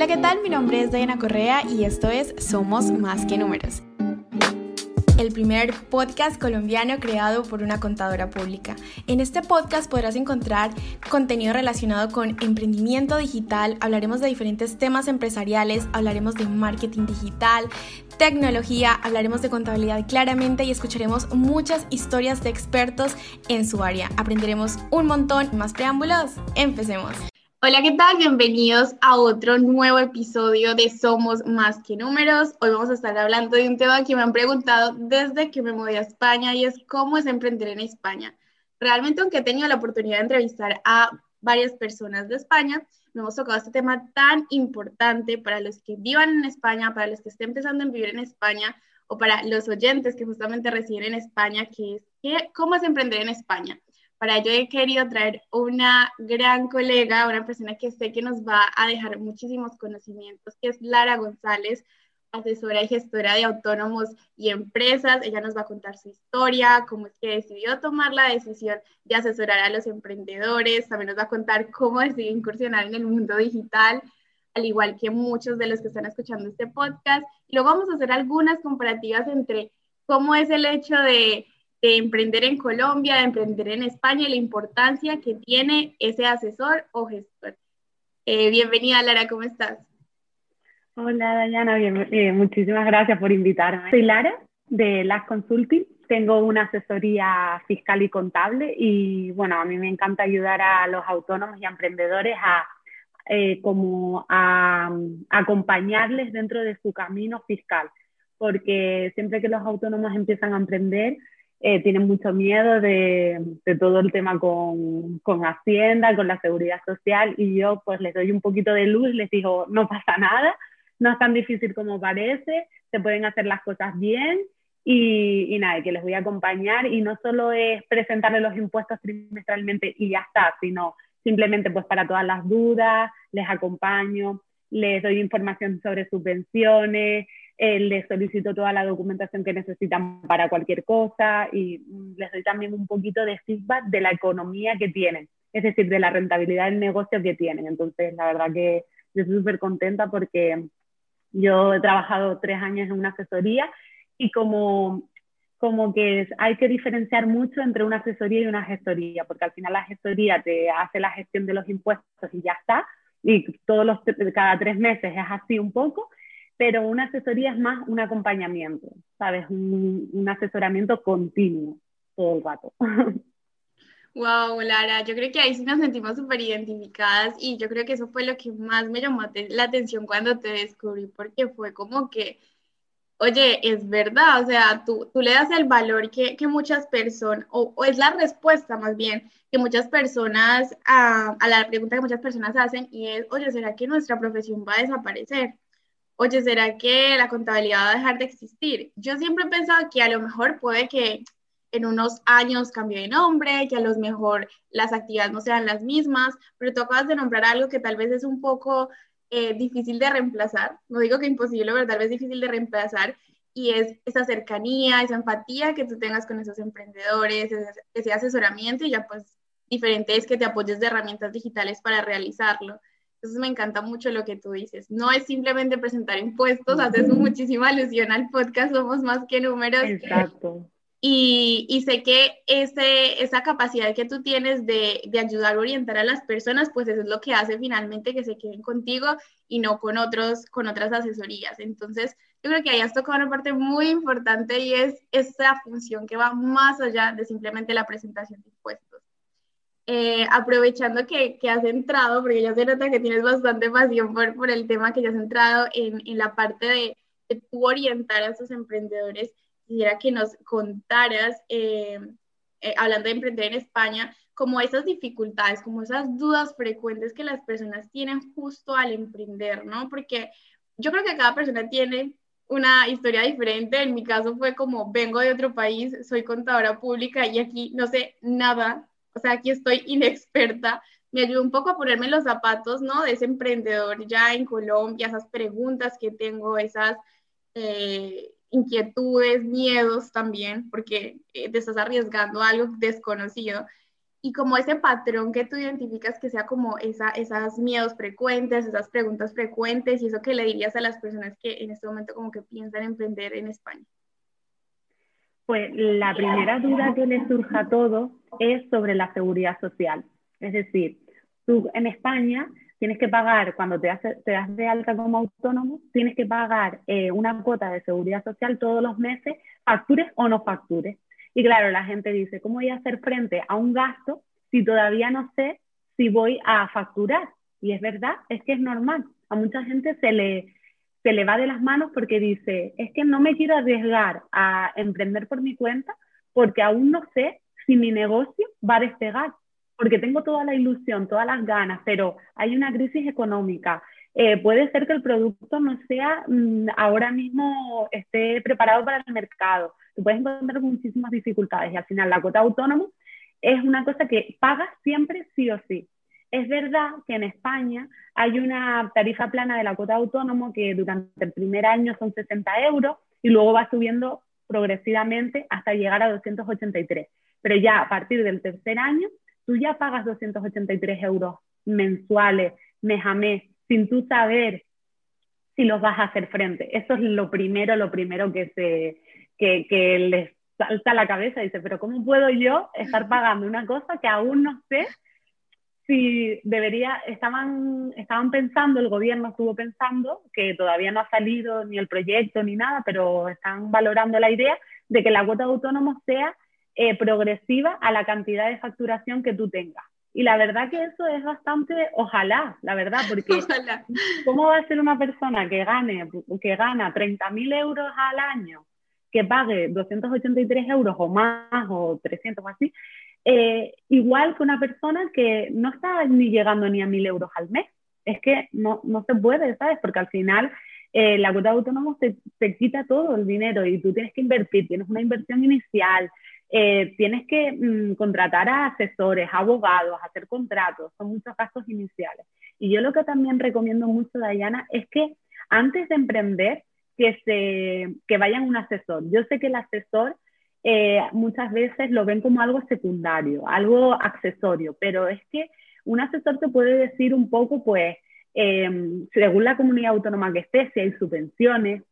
Hola, ¿qué tal? Mi nombre es Diana Correa y esto es Somos Más que Números el primer podcast colombiano creado por una contadora pública. En este podcast podrás encontrar contenido relacionado con emprendimiento digital, hablaremos de diferentes temas empresariales, hablaremos de marketing digital, tecnología, hablaremos de contabilidad claramente y escucharemos muchas historias de expertos en su área. Aprenderemos un montón. Más preámbulos, empecemos. Hola, ¿qué tal? Bienvenidos a otro nuevo episodio de Somos Más que Números. Hoy vamos a estar hablando de un tema que me han preguntado desde que me mudé a España y es cómo es emprender en España. Realmente, aunque he tenido la oportunidad de entrevistar a varias personas de España, me hemos tocado este tema tan importante para los que vivan en España, para los que estén empezando a vivir en España o para los oyentes que justamente residen en España, que es cómo es emprender en España. Para ello he querido traer una gran colega, una persona que sé que nos va a dejar muchísimos conocimientos, que es Lara González, asesora y gestora de autónomos y empresas. Ella nos va a contar su historia, cómo es que decidió tomar la decisión de asesorar a los emprendedores. También nos va a contar cómo decidió incursionar en el mundo digital, al igual que muchos de los que están escuchando este podcast. Y luego vamos a hacer algunas comparativas entre cómo es el hecho de de emprender en Colombia, de emprender en España y la importancia que tiene ese asesor o gestor. Eh, bienvenida, Lara, ¿cómo estás? Hola, Dayana, bien, muchísimas gracias por invitarme. Soy Lara, de Las Consulting. Tengo una asesoría fiscal y contable y, bueno, a mí me encanta ayudar a los autónomos y emprendedores a, eh, como a acompañarles dentro de su camino fiscal, porque siempre que los autónomos empiezan a emprender, eh, tienen mucho miedo de, de todo el tema con, con, Hacienda, con la seguridad social, y yo pues les doy un poquito de luz, les digo, no pasa nada, no es tan difícil como parece, se pueden hacer las cosas bien, y, y nada, que les voy a acompañar, y no solo es presentarles los impuestos trimestralmente y ya está, sino simplemente pues para todas las dudas, les acompaño, les doy información sobre subvenciones, eh, les solicito toda la documentación que necesitan para cualquier cosa y les doy también un poquito de feedback de la economía que tienen, es decir, de la rentabilidad del negocio que tienen. Entonces, la verdad que yo estoy súper contenta porque yo he trabajado tres años en una asesoría y como, como que hay que diferenciar mucho entre una asesoría y una gestoría, porque al final la gestoría te hace la gestión de los impuestos y ya está, y todos los, cada tres meses es así un poco, pero una asesoría es más un acompañamiento, ¿sabes? Un, asesoramiento continuo todo el rato. Wow, Lara, yo creo que ahí sí nos sentimos súper identificadas y yo creo que eso fue lo que más me llamó la atención cuando te descubrí, porque fue como que, oye, es verdad, o sea, tú, tú le das el valor que, que muchas personas, o, o, es la respuesta más bien, que muchas personas, a, a la pregunta que muchas personas hacen y es, oye, ¿será que nuestra profesión va a desaparecer? Oye, ¿será que la contabilidad va a dejar de existir? Yo siempre he pensado que a lo mejor puede que en unos años cambie de nombre, que a lo mejor las actividades no sean las mismas, pero tú acabas de nombrar algo que tal vez es un poco eh, difícil de reemplazar, no digo que imposible, pero tal vez difícil de reemplazar, y es esa cercanía, esa empatía que tú tengas con esos emprendedores, ese, ese asesoramiento, y ya pues diferente es que te apoyes de herramientas digitales para realizarlo. Entonces me encanta mucho lo que tú dices. No es simplemente presentar impuestos, haces muchísima alusión al podcast, somos más que números. Exacto. Y, y sé que ese, esa capacidad que tú tienes de, de, ayudar a orientar a las personas, pues eso es lo que hace finalmente que se queden contigo y no con, otros, con otras asesorías. Entonces, yo creo que ahí has tocado una parte muy importante y es esa función que va más allá de simplemente la presentación de impuestos. Eh, aprovechando que, que, has entrado, porque ya se nota que tienes bastante pasión por, por el tema que ya has entrado en, en la parte de, de orientar a esos emprendedores, quisiera que nos contaras, eh, eh, hablando de emprender en España, como esas dificultades, como esas dudas frecuentes que las personas tienen justo al emprender, ¿no? Porque yo creo que cada persona tiene una historia diferente. En mi caso fue como vengo de otro país, soy contadora pública y aquí no sé nada o sea, aquí estoy inexperta, me ayudó un poco a ponerme los zapatos, ¿no? De ese emprendedor ya en Colombia, esas preguntas que tengo, esas eh, inquietudes, miedos también, porque eh, te estás arriesgando algo desconocido. y como ese patrón que tú identificas que sea como esa, esas miedos frecuentes, esas preguntas frecuentes y eso que le dirías a las personas que en este momento como que piensan emprender en España. Pues la primera duda que le surja a todos es sobre la seguridad social. Es decir, tú en España tienes que pagar, cuando te, te das de alta como autónomo, tienes que pagar eh, una cuota de seguridad social todos los meses, factures o no factures. Y claro, la gente dice, ¿cómo voy a hacer frente a un gasto si todavía no sé si voy a facturar? Y es verdad, es que es normal. A mucha gente se le, se le va de las manos porque dice, es que no me quiero arriesgar a emprender por mi cuenta porque aún no sé si mi negocio va a despegar, porque tengo toda la ilusión, todas las ganas, pero hay una crisis económica. Eh, puede ser que el producto no sea mm, ahora mismo esté preparado para el mercado te puedes encontrar con muchísimas dificultades y al final la cuota autónoma es una cosa que pagas siempre sí o sí. Es verdad que en España hay una tarifa plana de la cuota autónomo que durante el primer año son 60 euros y luego va subiendo progresivamente hasta llegar a 283. Pero ya a partir del tercer año, tú ya pagas 283 euros mensuales, mes a mes, sin tú saber si los vas a hacer frente. Eso es lo primero, lo primero que se, que, que les salta a la cabeza y dice, pero ¿cómo puedo yo estar pagando una cosa que aún no sé si debería, estaban, estaban pensando, el gobierno estuvo pensando, que todavía no ha salido ni el proyecto ni nada, pero están valorando la idea de que la cuota de autónomos sea eh, progresiva a la cantidad de facturación que tú tengas. Y la verdad que eso es bastante, ojalá, la verdad, porque ¿cómo va a ser una persona que gane, que gana 30.000 euros al año que pague 283 euros o más o 300 o así, eh, igual que una persona que no está ni llegando ni a 1.000 euros al mes. Es que no, no se puede, ¿sabes? Porque al final eh, la cuota de autónomos te, te, quita todo el dinero y tú tienes que invertir, tienes una inversión inicial, eh, tienes que mm, contratar a asesores, abogados, hacer contratos, son muchos gastos iniciales. Y yo lo que también recomiendo mucho, Dayana, es que antes de emprender, que, se, que vayan un asesor. Yo sé que el asesor eh, muchas veces lo ven como algo secundario, algo accesorio, pero es que un asesor te puede decir un poco, pues, em, según la comunidad autónoma que estés, si hay subvenciones,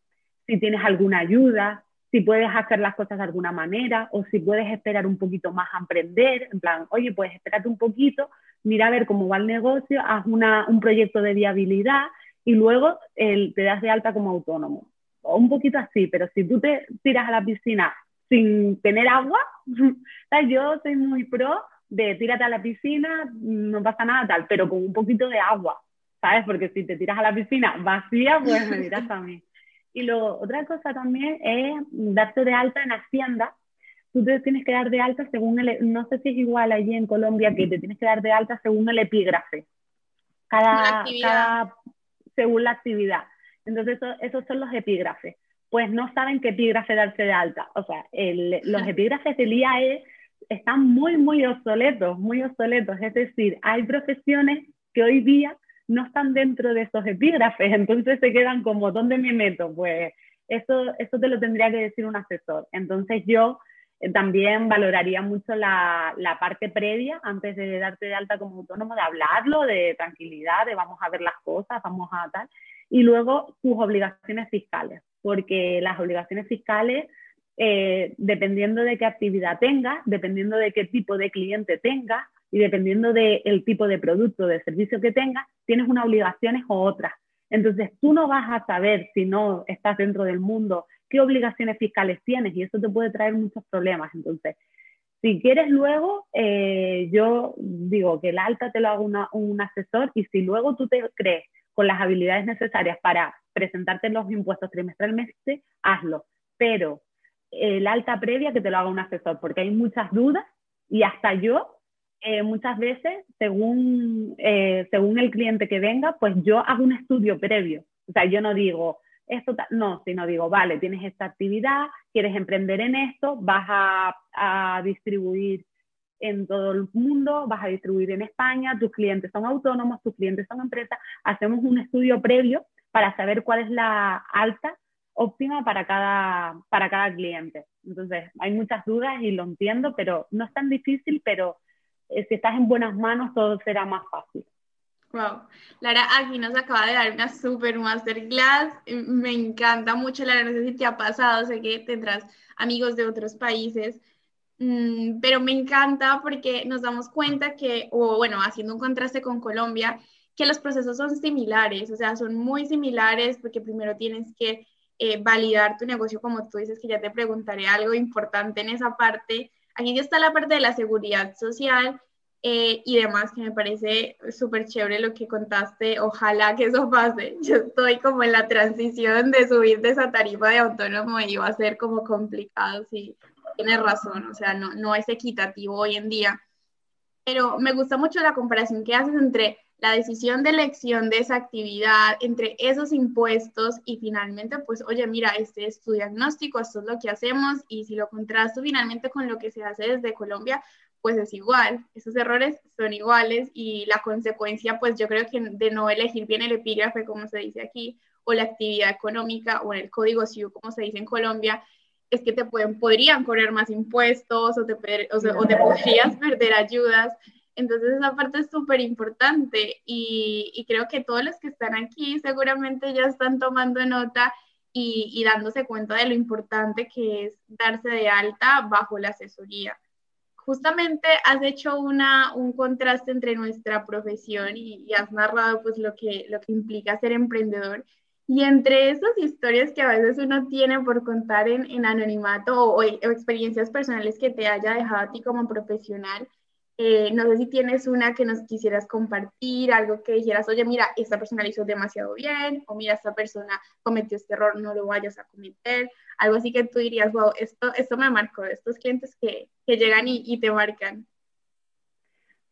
si tienes alguna ayuda, si puedes hacer las cosas de alguna manera o si puedes esperar un poquito más a emprender, en plan, oye, pues espérate un poquito, mira a ver cómo va el negocio, haz una, un proyecto de viabilidad y luego el, te das de alta como autónomo un poquito así, pero si tú te tiras a la piscina sin tener agua, yo soy muy pro de tírate a la piscina, no pasa nada tal, pero con un poquito de agua, ¿sabes? Porque si te tiras a la piscina vacía, pues me dirás a mí. Y luego, otra cosa también es darte de alta en Hacienda. Tú te tienes que dar de alta según el, no sé si es igual allí en Colombia, que te tienes que dar de alta según el epígrafe. Cada, cada según la actividad. Entonces, esos son los epígrafes. Pues no saben qué epígrafe darse de alta. O sea, los epígrafes del IAE están muy, muy obsoletos, muy obsoletos. Es decir, hay profesiones que hoy día no están dentro de esos epígrafes, entonces se quedan como, ¿dónde me meto? Pues eso, eso te lo tendría que decir un asesor. Entonces yo eh, también valoraría mucho la, la, parte previa antes de darte de alta como autónomo, de hablarlo, de tranquilidad, de vamos a ver las cosas, vamos a tal y luego tus obligaciones fiscales, porque las obligaciones fiscales, eh, dependiendo de qué actividad tengas, dependiendo de qué tipo de cliente tengas y dependiendo del tipo de producto, de servicio que tengas, tienes unas obligaciones o otras. Entonces, tú no vas a saber si no estás dentro del mundo qué obligaciones fiscales tienes y eso te puede traer muchos problemas. Entonces, si quieres luego, eh, yo digo que el alta te lo haga un asesor y si luego tú te crees con las habilidades necesarias para presentarte los impuestos trimestralmente, hazlo. Pero el alta previa que te lo haga un asesor, porque hay muchas dudas y hasta yo eh, muchas veces, según, eh, según el cliente que venga, pues yo hago un estudio previo. O sea, yo no digo, esto, no, sino digo, vale, tienes esta actividad, quieres emprender en esto, vas a, a distribuir en todo el mundo, vas a distribuir en España, tus clientes son autónomos, tus clientes son empresas, hacemos un estudio previo para saber cuál es la alta óptima para cada, para cada cliente. Entonces, hay muchas dudas y lo entiendo, pero no es tan difícil, pero si estás en buenas manos, todo será más fácil. Wow. Lara, aquí nos acaba de dar una super masterclass. Me encanta mucho, Lara. No sé si te ha pasado, sé que tendrás amigos de otros países, mm, pero me encanta porque nos damos cuenta que, o bueno, haciendo un contraste con Colombia, que los procesos son similares, o sea, son muy similares porque primero tienes que eh, validar tu negocio, como tú dices, que ya te preguntaré algo importante en esa parte. Aquí ya está la parte de la seguridad social eh, y demás, que me parece súper chévere lo que contaste. Ojalá que eso pase. Yo estoy como en la transición de subir de esa tarifa de autónomo y va a ser como complicado, sí, tienes razón, o sea, no, no es equitativo hoy en día. Pero me gusta mucho la comparación que haces entre la decisión de elección de esa actividad, entre esos impuestos y finalmente, pues, oye, mira, este es tu diagnóstico, esto es lo que hacemos y si lo contrasto finalmente con lo que se hace desde Colombia, pues es igual, esos errores son iguales y la consecuencia, pues yo creo que de no elegir bien el epígrafe, como se dice aquí, o la actividad económica o en el código civil, como se dice en Colombia, es que te pueden, podrían correr más impuestos o te, o te podrías perder ayudas. Entonces esa parte es súper importante y, y, creo que todos los que están aquí seguramente ya están tomando nota y, y dándose cuenta de lo importante que es darse de alta bajo la asesoría justamente has hecho una, un contraste entre nuestra profesión y, has narrado pues lo que, lo que implica ser emprendedor. Y entre esas historias que a veces uno tiene por contar en, en anonimato o, o, experiencias personales que te haya dejado a ti como profesional, eh, no sé si tienes una que nos quisieras compartir, algo que dijeras, oye, mira, esta persona lo hizo demasiado bien, o mira, esta persona cometió este error, no lo vayas a cometer, algo así que tú dirías, wow, esto, esto me marcó, estos clientes que, que llegan y, y te marcan.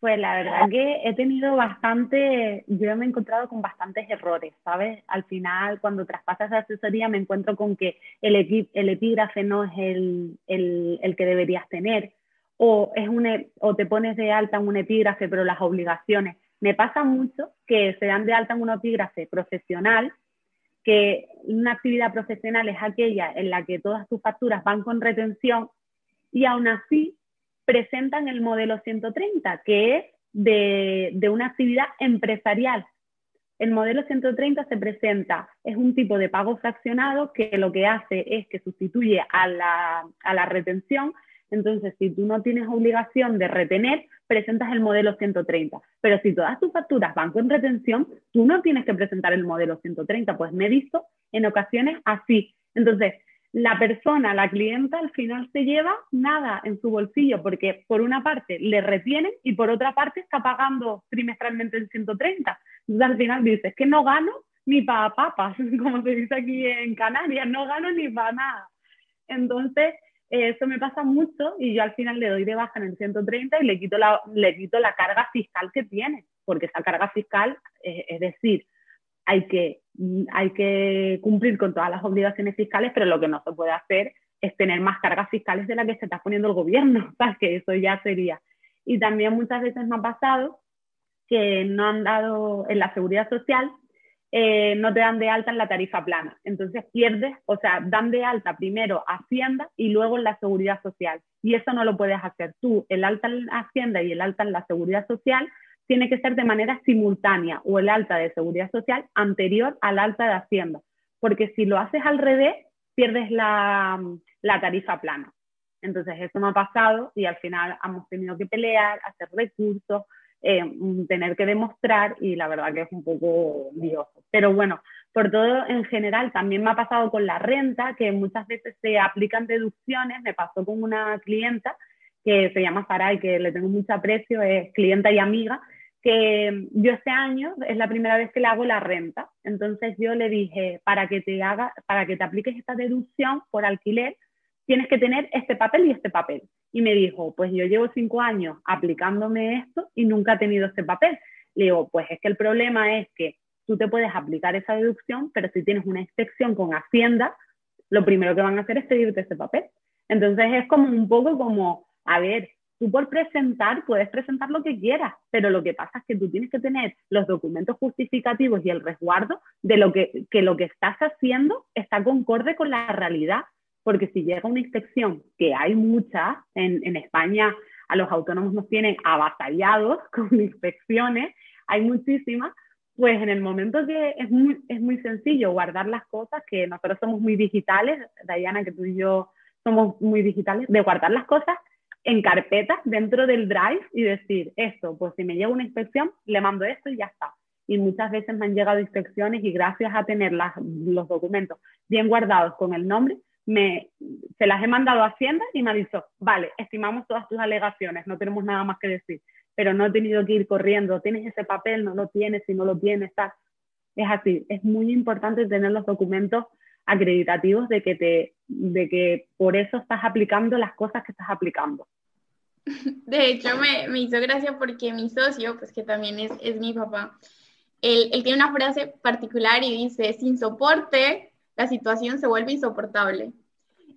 Pues la verdad que he tenido bastante, yo me he encontrado con bastantes errores, ¿sabes? Al final, cuando traspasas la asesoría, me encuentro con que el, el epígrafe no es el, el, el que deberías tener, o, es un, e, o te pones de alta en un epígrafe, pero las obligaciones. Me pasa mucho que se dan de alta en un epígrafe profesional, que una actividad profesional es aquella en la que todas tus facturas van con retención y aún así presentan el modelo 130, que es de, de una actividad empresarial. El modelo 130 se presenta, es un tipo de pago fraccionado que lo que hace es que sustituye a la, a la retención entonces, si tú no tienes obligación de retener, presentas el modelo 130. Pero si todas tus facturas van con retención, tú no tienes que presentar el modelo 130. Pues me he visto en ocasiones así. Entonces, la persona, la clienta, al final se lleva nada en su bolsillo porque por una parte le retienen y por otra parte está pagando trimestralmente el 130. Entonces al final dices que no gano ni para papas, como se dice aquí en Canarias, no gano ni para nada. Entonces, eso me pasa mucho y yo al final le doy de baja en el 130 y le quito la, le quito la carga fiscal que tiene, porque esa carga fiscal, es decir, hay que, hay que cumplir con todas las obligaciones fiscales, pero lo que no se puede hacer es tener más cargas fiscales de las que se está poniendo el gobierno, ¿sabes? que eso ya sería. Y también muchas veces me ha pasado que no han dado en la seguridad social eh, no te dan de alta en la tarifa plana. Entonces pierdes, o sea, dan de alta primero Hacienda y luego en la seguridad social. Y eso no lo puedes hacer tú. El alta en Hacienda y el alta en la seguridad social tiene que ser de manera simultánea o el alta de seguridad social anterior al alta de Hacienda. Porque si lo haces al revés, pierdes la, la tarifa plana. Entonces eso me ha pasado y al final hemos tenido que pelear, hacer recursos, eh, tener que demostrar y la verdad que es un poco lioso. Pero bueno, por todo en general, también me ha pasado con la renta, que muchas veces se aplican deducciones. Me pasó con una clienta que se llama Sara y que le tengo mucho aprecio, es clienta y amiga, que yo este año es la primera vez que le hago la renta. Entonces yo le dije, para que te haga, para que te apliques esta deducción por alquiler, tienes que tener este papel y este papel. Y me dijo, pues yo llevo cinco años aplicándome esto y nunca he tenido este papel. Le digo, pues es que el problema es que tú te puedes aplicar esa deducción, pero si tienes una inspección con Hacienda, lo primero que van a hacer es pedirte ese papel. Entonces es como un poco como, a ver, tú por presentar puedes presentar lo que quieras, pero lo que pasa es que tú tienes que tener los documentos justificativos y el resguardo de lo que, que lo que estás haciendo está concorde con la realidad porque si llega una inspección, que hay muchas, en, España a los autónomos nos tienen avasallados con inspecciones, hay muchísimas, pues en el momento que es muy, es muy sencillo guardar las cosas, que nosotros somos muy digitales, Diana, que tú y yo somos muy digitales, de guardar las cosas en carpetas dentro del drive y decir, esto, pues si me llega una inspección, le mando esto y ya está. Y muchas veces me han llegado inspecciones y gracias a tener los documentos bien guardados con el nombre, me, se las he mandado a Hacienda y me ha dicho, vale, estimamos todas tus alegaciones, no tenemos nada más que decir, pero no he tenido que ir corriendo, tienes ese papel, no lo tienes, si no lo tienes, está Es así, es muy importante tener los documentos acreditativos de que, te, de que por eso estás aplicando las cosas que estás aplicando. De hecho, me, me hizo gracia porque mi socio, pues que también es, es mi papá, él, él, tiene una frase particular y dice, sin soporte, la situación se vuelve insoportable.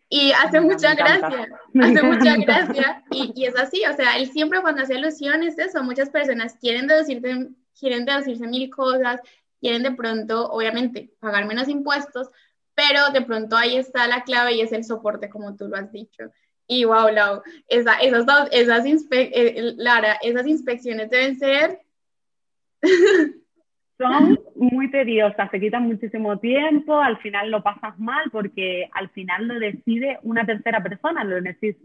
Y hace mucha gracia, hace mucha gracia, y, y, es así, o sea, él siempre cuando hace alusiones eso, muchas personas quieren deducirse, quieren deducirse mil cosas, quieren de pronto, obviamente, pagar menos impuestos, pero de pronto ahí está la clave y es el soporte, como tú lo has dicho. Y wow, Lau, esa, esas, esas, eh, Lara, esas inspecciones deben ser... Son muy tediosas, se quitan muchísimo tiempo, al final lo pasas mal porque al final lo decide una tercera persona, lo,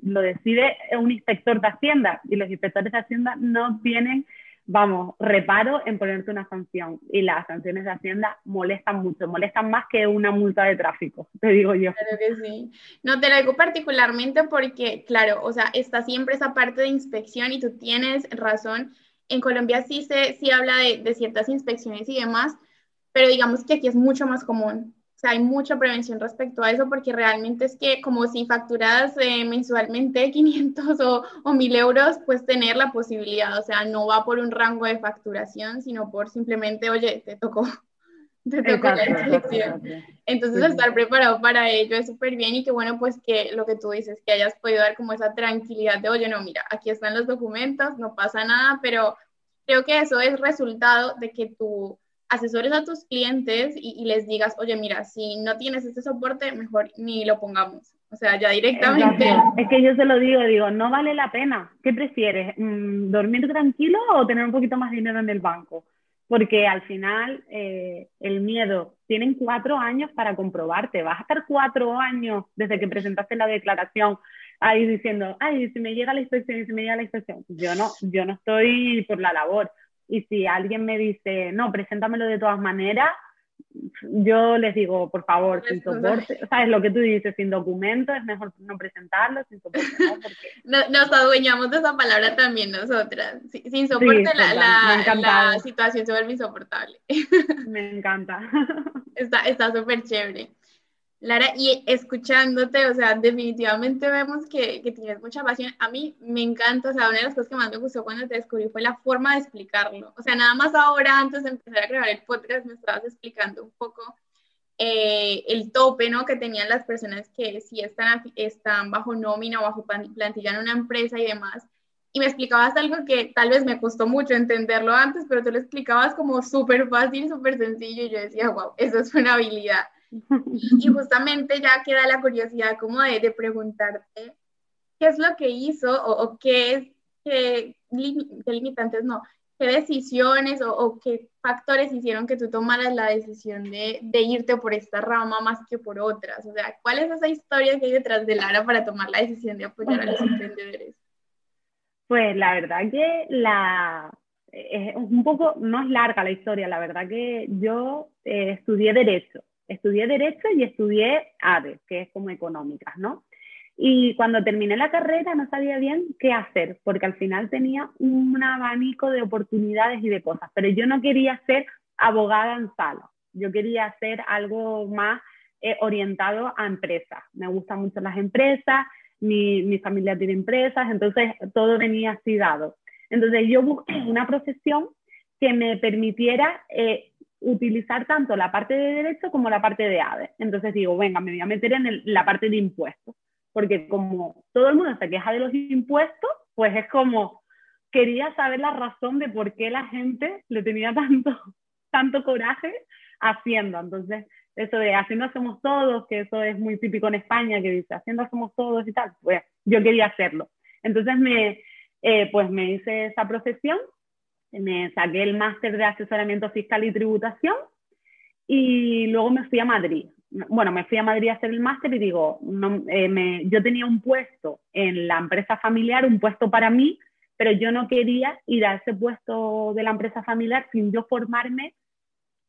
lo decide un inspector de Hacienda y los inspectores de Hacienda no tienen vamos, reparo en ponerte una sanción. Y las sanciones de Hacienda molestan mucho, molestan más que una multa de tráfico, te digo yo. Claro que sí. No te lo digo particularmente porque, claro, o sea, está siempre esa parte de inspección y tú tienes razón. En Colombia sí se sí habla de, de ciertas inspecciones y demás, pero digamos que aquí es mucho más común. Hay mucha prevención respecto a eso porque realmente es que como si facturas eh, mensualmente 500 o, o 1000 euros, pues tener la posibilidad, o sea, no va por un rango de facturación, sino por simplemente, oye, te tocó, te tocó la inspección. Entonces, estar preparado para ello es súper bien y qué bueno, pues que lo que tú dices, que hayas podido dar como esa tranquilidad de, oye, no, mira, aquí están los documentos, no pasa nada, pero creo que eso es resultado de que tú asesores a tus clientes y, les digas, oye, mira, si no tienes este soporte, mejor ni lo pongamos. O sea, ya directamente. Es que yo se lo digo, digo, no vale la pena. ¿Qué prefieres? Mm, ¿Dormir tranquilo o tener un poquito más de dinero en el banco? Porque al final eh, el miedo, tienen cuatro años para comprobarte. Vas a estar cuatro años desde que presentaste la declaración ahí diciendo, ay, si me llega la inspección si me llega la inspección. Yo no, yo no estoy por la labor. Y si alguien me dice, no, preséntamelo de todas maneras, yo les digo, por favor, sin soporte, ¿sabes lo que tú dices? Sin documento, es mejor no presentarlo, sin soporte, ¿no? Porque... Nos adueñamos de esa palabra también nosotras. Sin soporte la, la, situación se vuelve insoportable. Me encanta. Está súper chévere. Lara, y escuchándote, o sea, definitivamente vemos que, que, tienes mucha pasión. A mí me encanta, o sea, una de las cosas que más me gustó cuando te descubrí fue la forma de explicarlo. O sea, nada más ahora, antes de empezar a grabar el podcast, me estabas explicando un poco eh, el tope, ¿no? Que tenían las personas que sí están, están bajo nómina o bajo plantilla en una empresa y demás. Y me explicabas algo que tal vez me costó mucho entenderlo antes, pero tú lo explicabas como súper fácil, súper sencillo, y yo decía, wow, eso es una habilidad. Y justamente ya queda la curiosidad como de, de preguntarte qué es lo que hizo o, qué es, qué, limitantes no, qué decisiones o, qué factores hicieron que tú tomaras la decisión de, de, irte por esta rama más que por otras. O sea, ¿cuál es esa historia que hay detrás de Lara para tomar la decisión de apoyar a los emprendedores? Pues la verdad que la, es un poco, no es larga la historia, la verdad que yo eh, estudié Derecho estudié Derecho y estudié ADE, que es como económicas, ¿no? Y cuando terminé la carrera no sabía bien qué hacer, porque al final tenía un abanico de oportunidades y de cosas, pero yo no quería ser abogada en sala, yo quería hacer algo más eh, orientado a empresas. Me gustan mucho las empresas, mi, mi, familia tiene empresas, entonces todo venía así dado. Entonces yo busqué una profesión que me permitiera eh, utilizar tanto la parte de derecho como la parte de ADE. Entonces digo, venga, me voy a meter en la parte de impuestos, porque como todo el mundo se queja de los impuestos, pues es como, quería saber la razón de por qué la gente le tenía tanto, tanto coraje haciendo. Entonces, eso de haciendo hacemos todos, que eso es muy típico en España, que dice haciendo hacemos todos y tal, pues yo quería hacerlo. Entonces me, eh, pues me hice esa profesión, me saqué el máster de asesoramiento fiscal y tributación y luego me fui a Madrid. Bueno, me fui a Madrid a hacer el máster y digo, eh, yo tenía un puesto en la empresa familiar, un puesto para mí, pero yo no quería ir a ese puesto de la empresa familiar sin yo formarme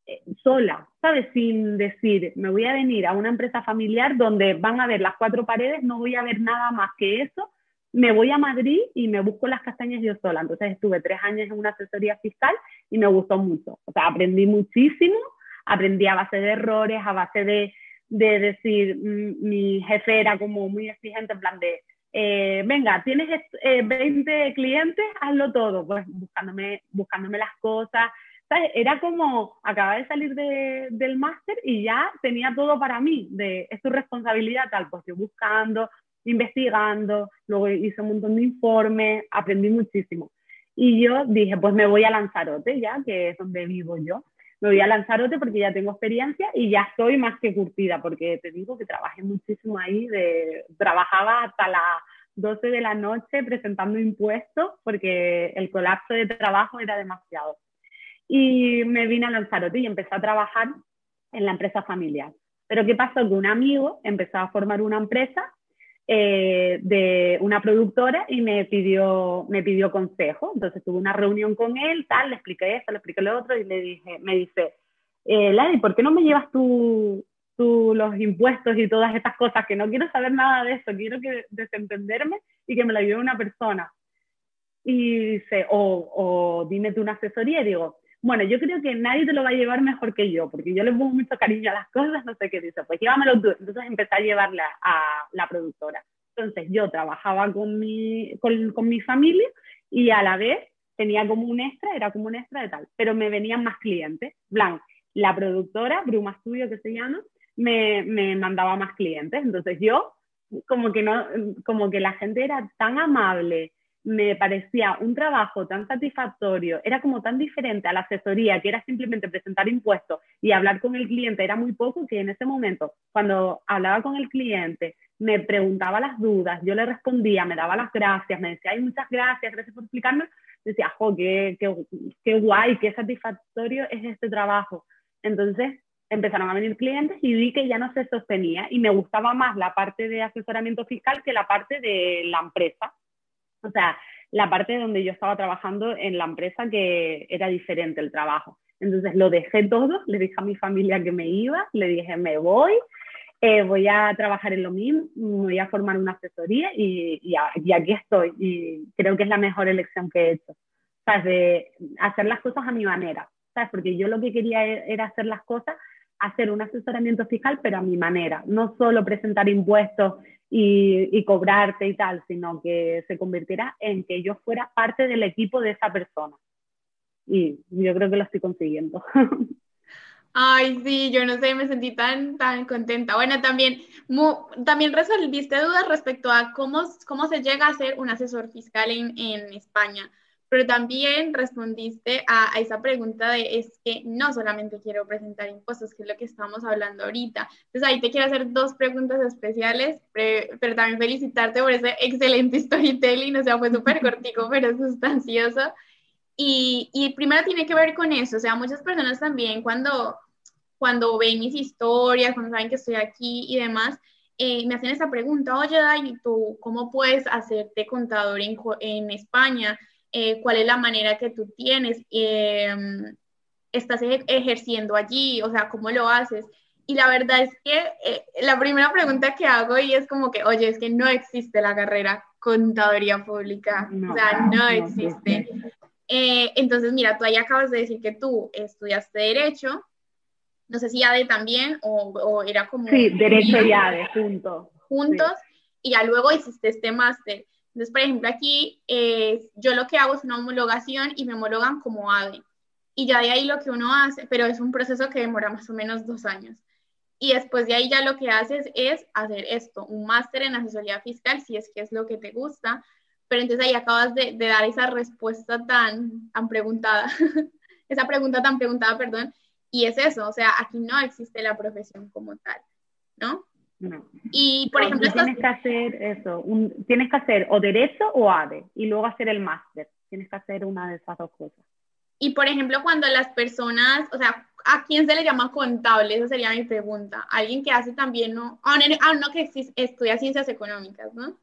eh, sola, ¿sabes? Sin decir, me voy a venir a una empresa familiar donde van a ver las cuatro paredes, no voy a ver nada más que eso, me voy a Madrid y me busco las castañas yo sola. Entonces estuve tres años en una asesoría fiscal y me gustó mucho. O sea, aprendí muchísimo, aprendí a base de errores, a base de, de decir, mm, mi jefe era como muy exigente, en plan de, eh, venga, tienes 20 eh, clientes, hazlo todo, pues buscándome, buscándome las cosas, era como, acababa de salir del máster y ya tenía todo para mí, de, es tu responsabilidad tal, pues yo buscando, investigando, luego hice un montón de informes, aprendí muchísimo. Y yo dije, pues me voy a Lanzarote ya, que es donde vivo yo. Me voy a Lanzarote porque ya tengo experiencia y ya estoy más que curtida, porque te digo que trabajé muchísimo ahí, trabajaba hasta las 12 de la noche presentando impuestos porque el colapso de trabajo era demasiado y me vine a Lanzarote y empecé a trabajar en la empresa familiar. Pero ¿qué pasó? Que un amigo empezó a formar una empresa eh, de una productora y me pidió, me pidió consejo. Entonces tuve una reunión con él, tal, le expliqué esto, le expliqué lo otro y le dije, me dice, eh, ¿por qué no me llevas tú, tú los impuestos y todas estas cosas? Que no quiero saber nada de eso, quiero que desentenderme y que me lo lleve una persona. Y dice, o, o dime tú una asesoría y digo, bueno, yo creo que nadie te lo va a llevar mejor que yo, porque yo le pongo mucho cariño a las cosas, no sé qué dice, pues llévamelo tú. Entonces empecé a llevarla a la productora. Entonces yo trabajaba con mi, con, con mi familia y a la vez tenía como un extra, era como un extra de tal, pero me venían más clientes. Blanc, la productora, Bruma Studio que se llama, me, me mandaba más clientes. Entonces yo, como que no, como que la gente era tan amable, me parecía un trabajo tan satisfactorio, era como tan diferente a la asesoría, que era simplemente presentar impuestos y hablar con el cliente, era muy poco que en ese momento, cuando hablaba con el cliente, me preguntaba las dudas, yo le respondía, me daba las gracias, me decía, ay, muchas gracias, gracias por explicarme, decía, jo, qué, guay, qué satisfactorio es este trabajo. Entonces, empezaron a venir clientes y vi que ya no se sostenía y me gustaba más la parte de asesoramiento fiscal que la parte de la empresa o sea, la parte donde yo estaba trabajando en la empresa que era diferente el trabajo. Entonces lo dejé todo, le dije a mi familia que me iba, le dije me voy, eh, voy a trabajar en lo mismo, voy a formar una asesoría y, y, aquí estoy. Y creo que es la mejor elección que he hecho. ¿Sabes? De hacer las cosas a mi manera. ¿Sabes? Porque yo lo que quería e, era hacer las cosas, hacer un asesoramiento fiscal, pero a mi manera. No solo presentar impuestos y, cobrarte y tal, sino que se convirtiera en que yo fuera parte del equipo de esa persona. Y yo creo que lo estoy consiguiendo. Ay, sí, yo no sé, me sentí tan, tan contenta. Bueno, también, también resolviste dudas respecto a cómo, cómo se llega a ser un asesor fiscal en, en España pero también respondiste a, esa pregunta de es que no solamente quiero presentar impuestos, que es lo que estamos hablando ahorita. Entonces ahí te quiero hacer dos preguntas especiales, pero, también felicitarte por ese excelente storytelling, o sea, fue súper cortico, pero sustancioso. Y, y primero tiene que ver con eso, o sea, muchas personas también cuando, cuando ven mis historias, cuando saben que estoy aquí y demás, eh, me hacen esa pregunta, oye, Dai, ¿tú cómo puedes hacerte contador en, en España? Eh, cuál es la manera que tú tienes, em, estás ejerciendo allí, o sea, cómo lo haces. Y la verdad es que eh, la primera pregunta que hago y es como que, oye, es que no existe la carrera contaduría pública, o sea, no, existe. Eh, entonces, mira, tú ahí acabas de decir que tú estudiaste Derecho, no sé si ADE también, o, era como... Sí, Derecho y ADE, juntos. Juntos, y ya luego hiciste este máster. Entonces, por ejemplo, aquí eh, yo lo que hago es una homologación y me homologan como AVE. Y ya de ahí lo que uno hace, pero es un proceso que demora más o menos dos años. Y después de ahí ya lo que haces es hacer esto, un máster en asesoría fiscal, si es que es lo que te gusta. Pero entonces ahí acabas de, dar esa respuesta tan, tan preguntada, esa pregunta tan preguntada, perdón. Y es eso, o sea, aquí no existe la profesión como tal, ¿no? No. Y, por ejemplo, tienes que hacer eso, tienes que hacer o derecho o ADE y luego hacer el máster. Tienes que hacer una de esas dos cosas. Y, por ejemplo, cuando las personas, o sea, ¿a quién se le llama contable? Esa sería mi pregunta. Alguien que hace también, no, ah, no, que estudia ciencias económicas, ¿no?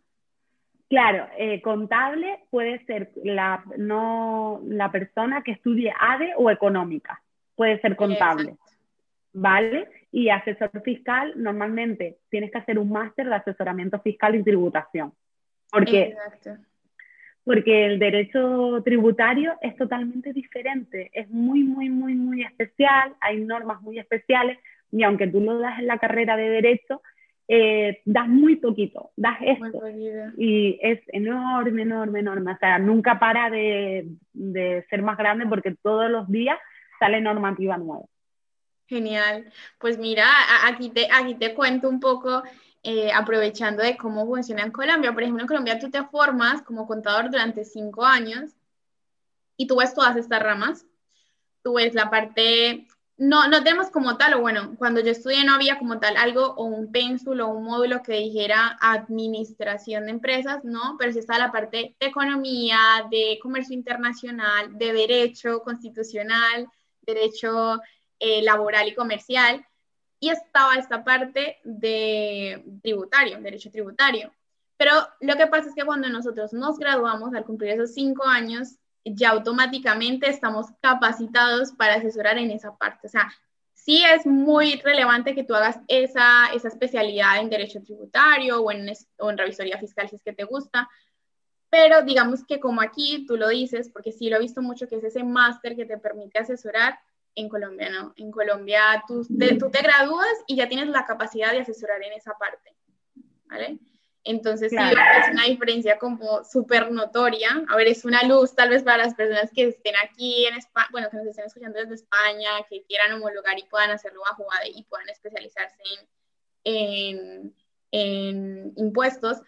Claro, eh, contable puede ser la, no, la persona que estudie ADE o económica, puede ser contable, ¿vale? Y asesor fiscal, normalmente tienes que hacer un máster de asesoramiento fiscal y tributación. Porque, porque el derecho tributario es totalmente diferente, es muy, muy, muy, muy especial, hay normas muy especiales y aunque tú lo das en la carrera de derecho, eh, das muy poquito, das esto. Y es enorme, enorme, enorme. O sea, nunca para de, de, ser más grande porque todos los días sale normativa nueva. Genial. Pues mira, aquí te, aquí te cuento un poco, eh, aprovechando de cómo funciona en Colombia. Por ejemplo, en Colombia tú te formas como contador durante cinco años y tú ves todas estas ramas. Tú ves la parte, no, no tenemos como tal, o bueno, cuando yo estudié no había como tal algo o un pénsul o un módulo que dijera administración de empresas, no, pero sí está la parte de economía, de comercio internacional, de derecho constitucional, derecho eh, laboral y comercial, y estaba esta parte de tributario, derecho tributario. Pero lo que pasa es que cuando nosotros nos graduamos, al cumplir esos cinco años, ya automáticamente estamos capacitados para asesorar en esa parte. O sea, sí es muy relevante que tú hagas esa, esa especialidad en derecho tributario o en, o en revisoría fiscal si es que te gusta, pero digamos que como aquí tú lo dices, porque sí lo he visto mucho, que es ese máster que te permite asesorar, en Colombia, ¿no? En Colombia tú te, tú te gradúas y ya tienes la capacidad de asesorar en esa parte, ¿vale? Entonces, sí, es una diferencia como súper notoria. A ver, es una luz tal vez para las personas que estén aquí en España, bueno, que nos estén escuchando desde España, que quieran homologar y puedan hacerlo bajo ADE y puedan especializarse en, en, impuestos,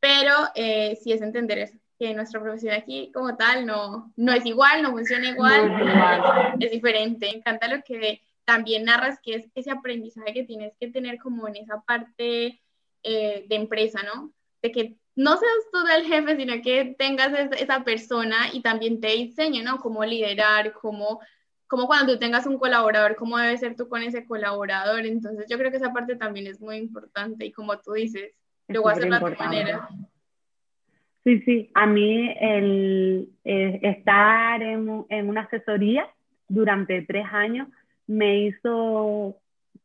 pero eh, sí es entender eso, que nuestra profesión aquí como tal no, no es igual, no funciona igual, es diferente. Me encanta lo que también narras, que es ese aprendizaje que tienes que tener como en esa parte eh, de empresa, ¿no? De que no seas tú el jefe, sino que tengas esa persona y también te enseñe, ¿no? Cómo liderar, cómo, cómo cuando tú tengas un colaborador, cómo debes ser tú con ese colaborador. Entonces yo creo que esa parte también es muy importante y como tú dices, lo voy a hacer de otra manera. Sí, sí, a mí el eh, estar en, en, una asesoría durante tres años me hizo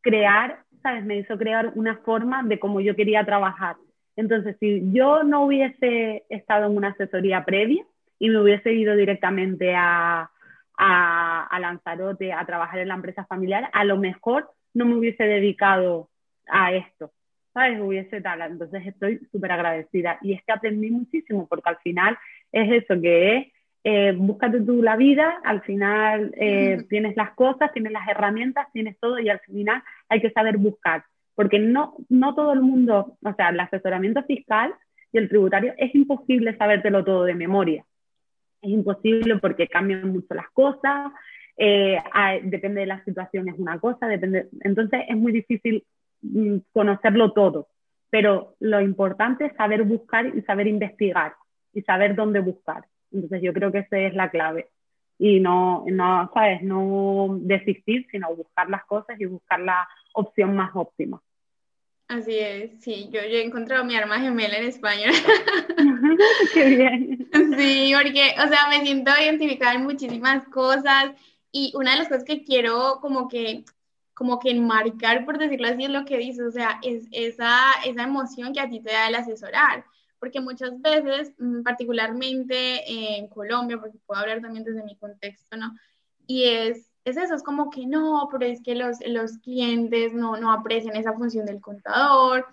crear, ¿sabes? Me hizo crear una forma de cómo yo quería trabajar. Entonces, si yo no hubiese estado en una asesoría previa y me hubiese ido directamente a, a, a Lanzarote a trabajar en la empresa familiar, a lo mejor no me hubiese dedicado a esto. ¿Sabes? Hubiese tal. Entonces estoy súper agradecida. Y es que aprendí muchísimo, porque al final es eso, que es, eh, búscate tú la vida, al final eh, tienes las cosas, tienes las herramientas, tienes todo y al final hay que saber buscar. Porque no, no todo el mundo, o sea, el asesoramiento fiscal y el tributario es imposible sabértelo todo de memoria. Es imposible porque cambian mucho las cosas, eh, depende de la situación es una cosa, depende, entonces es muy difícil conocerlo todo, pero lo importante es saber buscar y saber investigar y saber dónde buscar. Entonces yo creo que esa es la clave. Y no, no, ¿sabes? No desistir, sino buscar las cosas y buscar la opción más óptima. Así es, sí, yo, yo he encontrado mi arma gemela en español. Qué bien. Sí, porque, o sea, me siento identificada en muchísimas cosas y una de las cosas que quiero como que como que enmarcar, por decirlo así, es lo que dices, o sea, es esa, esa emoción que a ti te da el asesorar, porque muchas veces, mm, particularmente en Colombia, porque puedo hablar también desde mi contexto, ¿no? Y es, es eso, es como que no, pero es que los, los clientes no, no aprecian esa función del contador,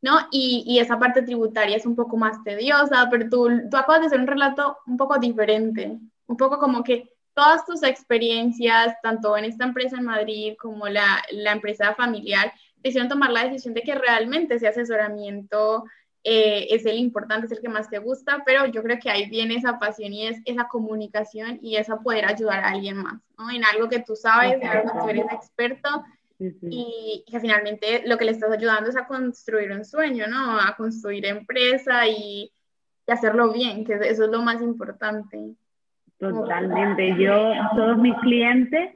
¿no? Y, y, esa parte tributaria es un poco más tediosa, pero tú, tú acabas de hacer un relato un poco diferente, un poco como que todas tus experiencias, tanto en esta empresa en Madrid como la, la empresa familiar, te hicieron tomar la decisión de que realmente ese asesoramiento eh, es el importante, es el que más te gusta, pero yo creo que ahí viene esa pasión y es esa comunicación y esa poder ayudar a alguien más, ¿no? En algo que tú sabes, en algo que tú eres experto Y que finalmente lo que le estás ayudando es a construir un sueño, ¿no? A construir empresa y, y hacerlo bien, que eso es lo más importante. Totalmente. Yo, todos mis clientes,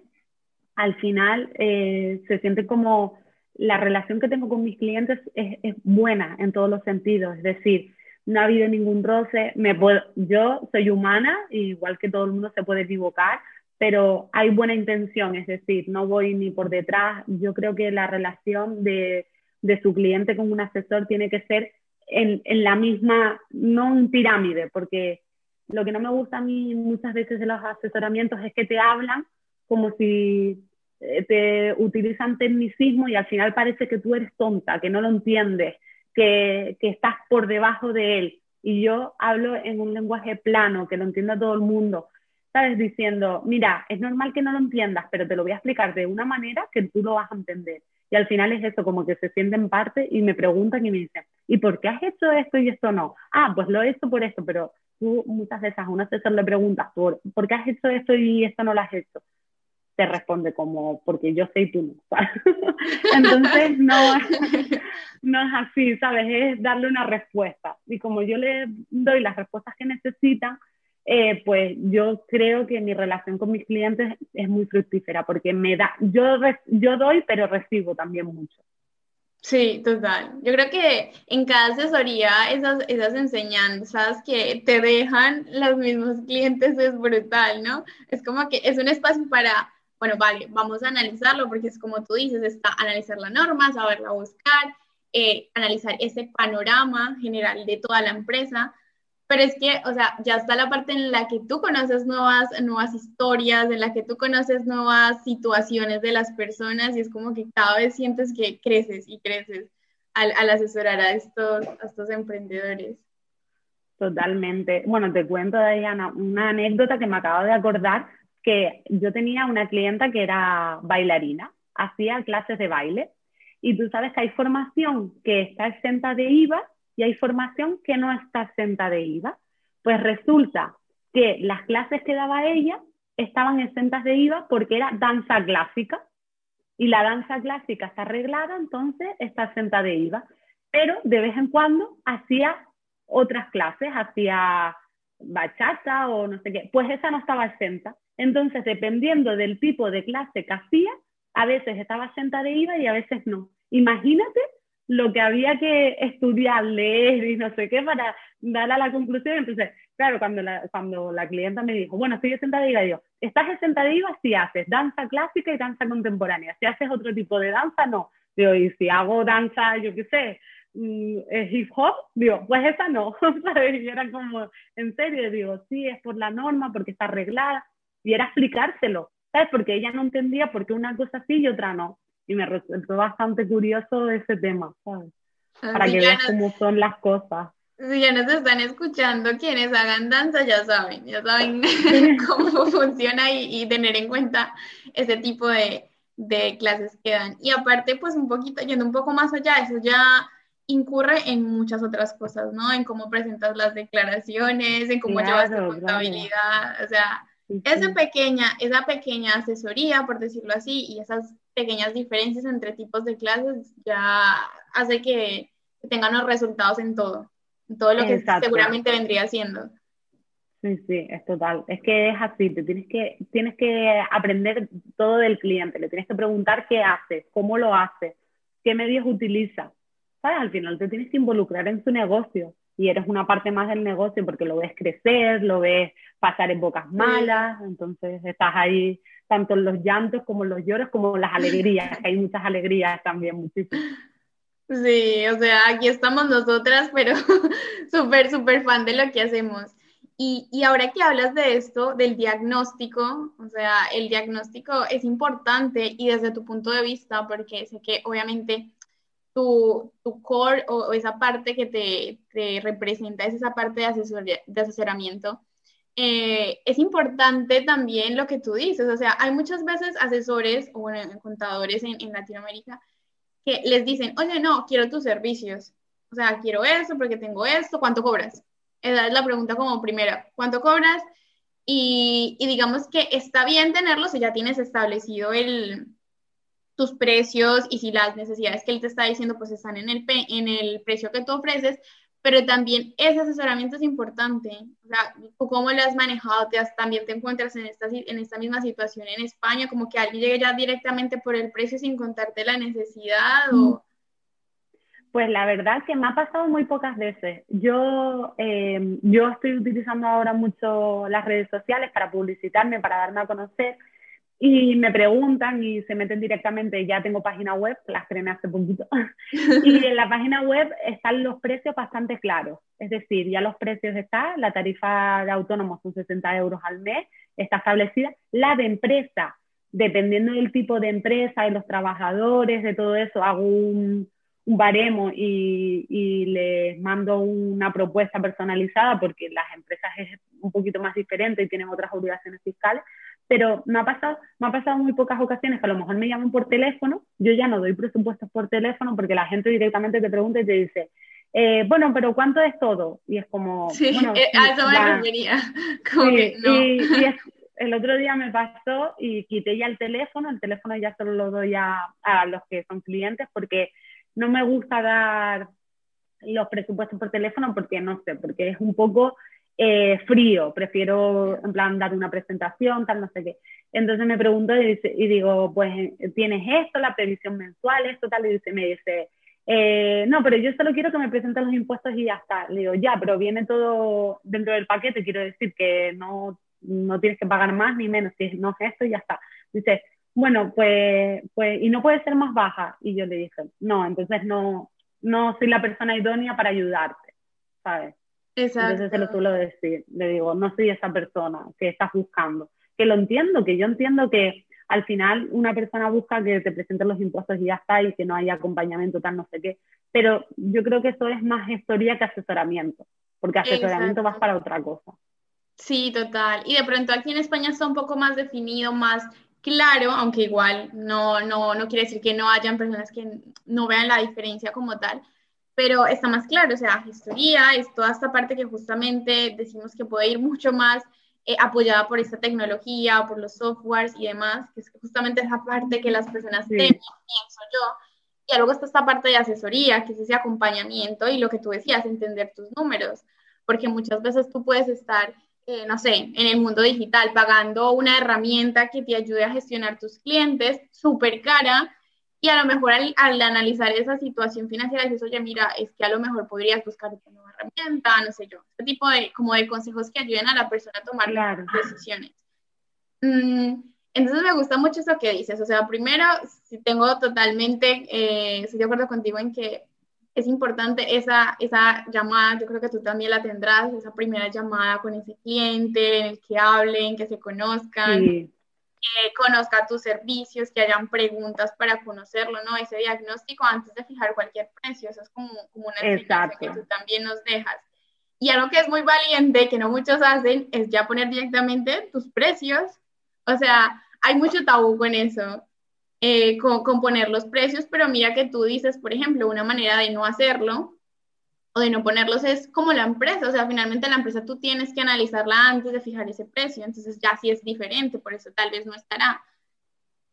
al final, eh, se sienten como la relación que tengo con mis clientes es, es, buena en todos los sentidos. Es decir, no ha habido ningún roce. Me puedo, yo soy humana, igual que todo el mundo se puede equivocar, pero hay buena intención. Es decir, no voy ni por detrás. Yo creo que la relación de, de su cliente con un asesor tiene que ser en, en la misma, no un pirámide, porque lo que no me gusta a mí muchas veces de los asesoramientos es que te hablan como si eh, te utilizan tecnicismo y al final parece que tú eres tonta, que no lo entiendes, que, que estás por debajo de él. Y yo hablo en un lenguaje plano, que lo entienda todo el mundo. ¿Sabes? Diciendo, mira, es normal que no lo entiendas, pero te lo voy a explicar de una manera que tú lo vas a entender. Y al final es eso, como que se sienten parte y me preguntan y me dicen, ¿y por qué has hecho esto y esto no? Ah, pues lo he hecho por esto, pero tú muchas veces a un asesor le preguntas, ¿por, ¿por qué has hecho esto y esto no lo has hecho? Te responde como, porque yo sé y tú no. Entonces, no, no es así, ¿sabes? Es darle una respuesta. Y como yo le doy las respuestas que necesitan, eh, pues yo creo que mi relación con mis clientes es muy fructífera porque me da, yo, yo doy, pero recibo también mucho. Sí, total. Yo creo que en cada asesoría esas, esas enseñanzas que te dejan los mismos clientes es brutal, ¿no? Es como que es un espacio para, bueno, vale, vamos a analizarlo porque es como tú dices, está analizar la norma, saberla buscar, eh, analizar ese panorama general de toda la empresa, pero es que, o sea, ya está la parte en la que tú conoces nuevas, nuevas historias, en la que tú conoces nuevas situaciones de las personas y es como que cada vez sientes que creces y creces al, al asesorar a estos, a estos emprendedores. Totalmente. Bueno, te cuento, Diana, una anécdota que me acabo de acordar, que yo tenía una clienta que era bailarina, hacía clases de baile, y tú sabes que hay formación que está exenta de IVA y hay formación que no está exenta de IVA. Pues resulta que las clases que daba ella estaban exentas de IVA porque era danza clásica y la danza clásica está arreglada, entonces está exenta de IVA. Pero de vez en cuando hacía otras clases, hacía bachata o no sé qué, pues esa no estaba exenta. Entonces, dependiendo del tipo de clase que hacía, a veces estaba exenta de IVA y a veces no. Imagínate lo que había que estudiar, leer y no sé qué para dar a la conclusión. Entonces, claro, cuando la, cuando la clienta me dijo, bueno, estoy sentadilla, digo, ¿estás sentadilla si haces danza clásica y danza contemporánea? Si haces otro tipo de danza, no. Digo, y si hago danza, yo qué sé, mm, hip hop, digo, pues esa no, Y era como, en serio, digo, sí, es por la norma, porque está arreglada, y era explicárselo, ¿sabes? Porque ella no entendía por qué una cosa sí y otra no y me resultó bastante curioso ese tema, ¿sabes? Para que veas cómo son las cosas. Si ya nos están escuchando, quienes hagan danza ya saben, ya saben cómo funciona y, y, tener en cuenta ese tipo de, de, clases que dan. Y aparte, pues un poquito, yendo un poco más allá, eso ya incurre en muchas otras cosas, ¿no? En cómo presentas las declaraciones, en cómo llevas tu contabilidad, o sea, esa pequeña, esa pequeña asesoría, por decirlo así, y esas pequeñas diferencias entre tipos de clases ya hace que tengan los resultados en todo, en todo lo que seguramente vendría siendo. Sí, sí, es total. Es que es así, te tienes que, tienes que aprender todo del cliente, le tienes que preguntar qué hace, cómo lo hace, qué medios utiliza. ¿Sabes? Al final te tienes que involucrar en su negocio y eres una parte más del negocio porque lo ves crecer, lo ves pasar en bocas malas, entonces estás ahí tanto los llantos como los lloros como las alegrías, que hay muchas alegrías también, muchísimas. Sí, o sea, aquí estamos nosotras, pero súper, súper fan de lo que hacemos. Y, y, ahora que hablas de esto, del diagnóstico, o sea, el diagnóstico es importante y desde tu punto de vista, porque sé que obviamente tu, tu core o, esa parte que te, te, representa es esa parte de, de asesoramiento. Eh, es importante también lo que tú dices, o sea, hay muchas veces asesores o bueno, contadores en, Latinoamérica que les dicen, oye, no, quiero tus servicios, o sea, quiero esto porque tengo esto, ¿cuánto cobras? Esa es la pregunta como primera, ¿cuánto cobras? Y, digamos que está bien tenerlo si ya tienes establecido tus precios y si las necesidades que él te está diciendo pues están en el precio que tú ofreces, pero también ese asesoramiento es importante. O sea, cómo lo has manejado, te también te encuentras en esta, en esta misma situación en España, como que alguien llegue ya directamente por el precio sin contarte la necesidad o... Pues la verdad que me ha pasado muy pocas veces. Yo, eh, yo estoy utilizando ahora mucho las redes sociales para publicitarme, para darme a conocer y me preguntan y se meten directamente, ya tengo página web, las creé hace poquito, y en la página web están los precios bastante claros, es decir, ya los precios están, la tarifa de autónomos son 60 euros al mes, está establecida, la de empresa, dependiendo del tipo de empresa, de los trabajadores, de todo eso, hago un, baremo y, les mando una propuesta personalizada porque las empresas es un poquito más diferente y tienen otras obligaciones fiscales, pero me ha pasado, me ha pasado muy pocas ocasiones que a lo mejor me llaman por teléfono, yo ya no doy presupuestos por teléfono porque la gente directamente te pregunta y te dice, eh, bueno, pero ¿cuánto es todo? Y es como... Sí, bueno, eh, a eso me refería. y, el otro día me pasó y quité ya el teléfono, el teléfono ya solo lo doy a, a los que son clientes porque no me gusta dar los presupuestos por teléfono porque no sé, porque es un poco eh, frío, prefiero en plan dar una presentación, tal, no sé qué. Entonces me pregunto y, y digo, pues tienes esto, la previsión mensual, esto, tal, y dice, me dice, eh, no, pero yo solo quiero que me presenten los impuestos y ya está. Le digo, ya, pero viene todo dentro del paquete, quiero decir que no, no tienes que pagar más ni menos, si no es esto y ya está. Dice, bueno, pues, pues, y no puede ser más baja. Y yo le dije, no, entonces no, no soy la persona idónea para ayudarte, ¿sabes? Exacto. Entonces se lo suelo decir, le digo, no soy esa persona que estás buscando. Que lo entiendo, que yo entiendo que al final una persona busca que te presenten los impuestos y ya está, y que no haya acompañamiento, tal, no sé qué. Pero yo creo que eso es más gestoría que asesoramiento, porque asesoramiento vas para otra cosa. Sí, total. Y de pronto aquí en España está un poco más definido, más claro, aunque igual no, no, no quiere decir que no hayan personas que no vean la diferencia como tal, pero está más claro, o sea, gestoría es toda esta parte que justamente decimos que puede ir mucho más eh, apoyada por esta tecnología, por los softwares y demás, que es justamente esa parte que las personas tienen, pienso yo. Y luego está esta parte de asesoría, que es ese acompañamiento y lo que tú decías, entender tus números, porque muchas veces tú puedes estar, eh, no sé, en el mundo digital pagando una herramienta que te ayude a gestionar tus clientes súper cara y a lo mejor al, analizar esa situación financiera dices, oye, mira, es que a lo mejor podrías buscar una nueva herramienta, no sé yo, este tipo de, como de consejos que ayuden a la persona a tomar decisiones. Mm, entonces me gusta mucho eso que dices, o sea, primero, si tengo totalmente, eh, estoy de acuerdo contigo en que es importante esa, esa llamada, yo creo que tú también la tendrás, esa primera llamada con ese cliente, en el que hablen, que se conozcan. Sí que conozca tus servicios, que hayan preguntas para conocerlo, ¿no? Ese diagnóstico antes de fijar cualquier precio, eso es como, como una enseñanza que tú también nos dejas. Y algo que es muy valiente, que no muchos hacen, es ya poner directamente tus precios. O sea, hay mucho tabú con eso, eh, con, con poner los precios, pero mira que tú dices, por ejemplo, una manera de no hacerlo o de no ponerlos es como la empresa, o sea, finalmente la empresa tú tienes que analizarla antes de fijar ese precio, entonces ya sí es diferente, por eso tal vez no estará.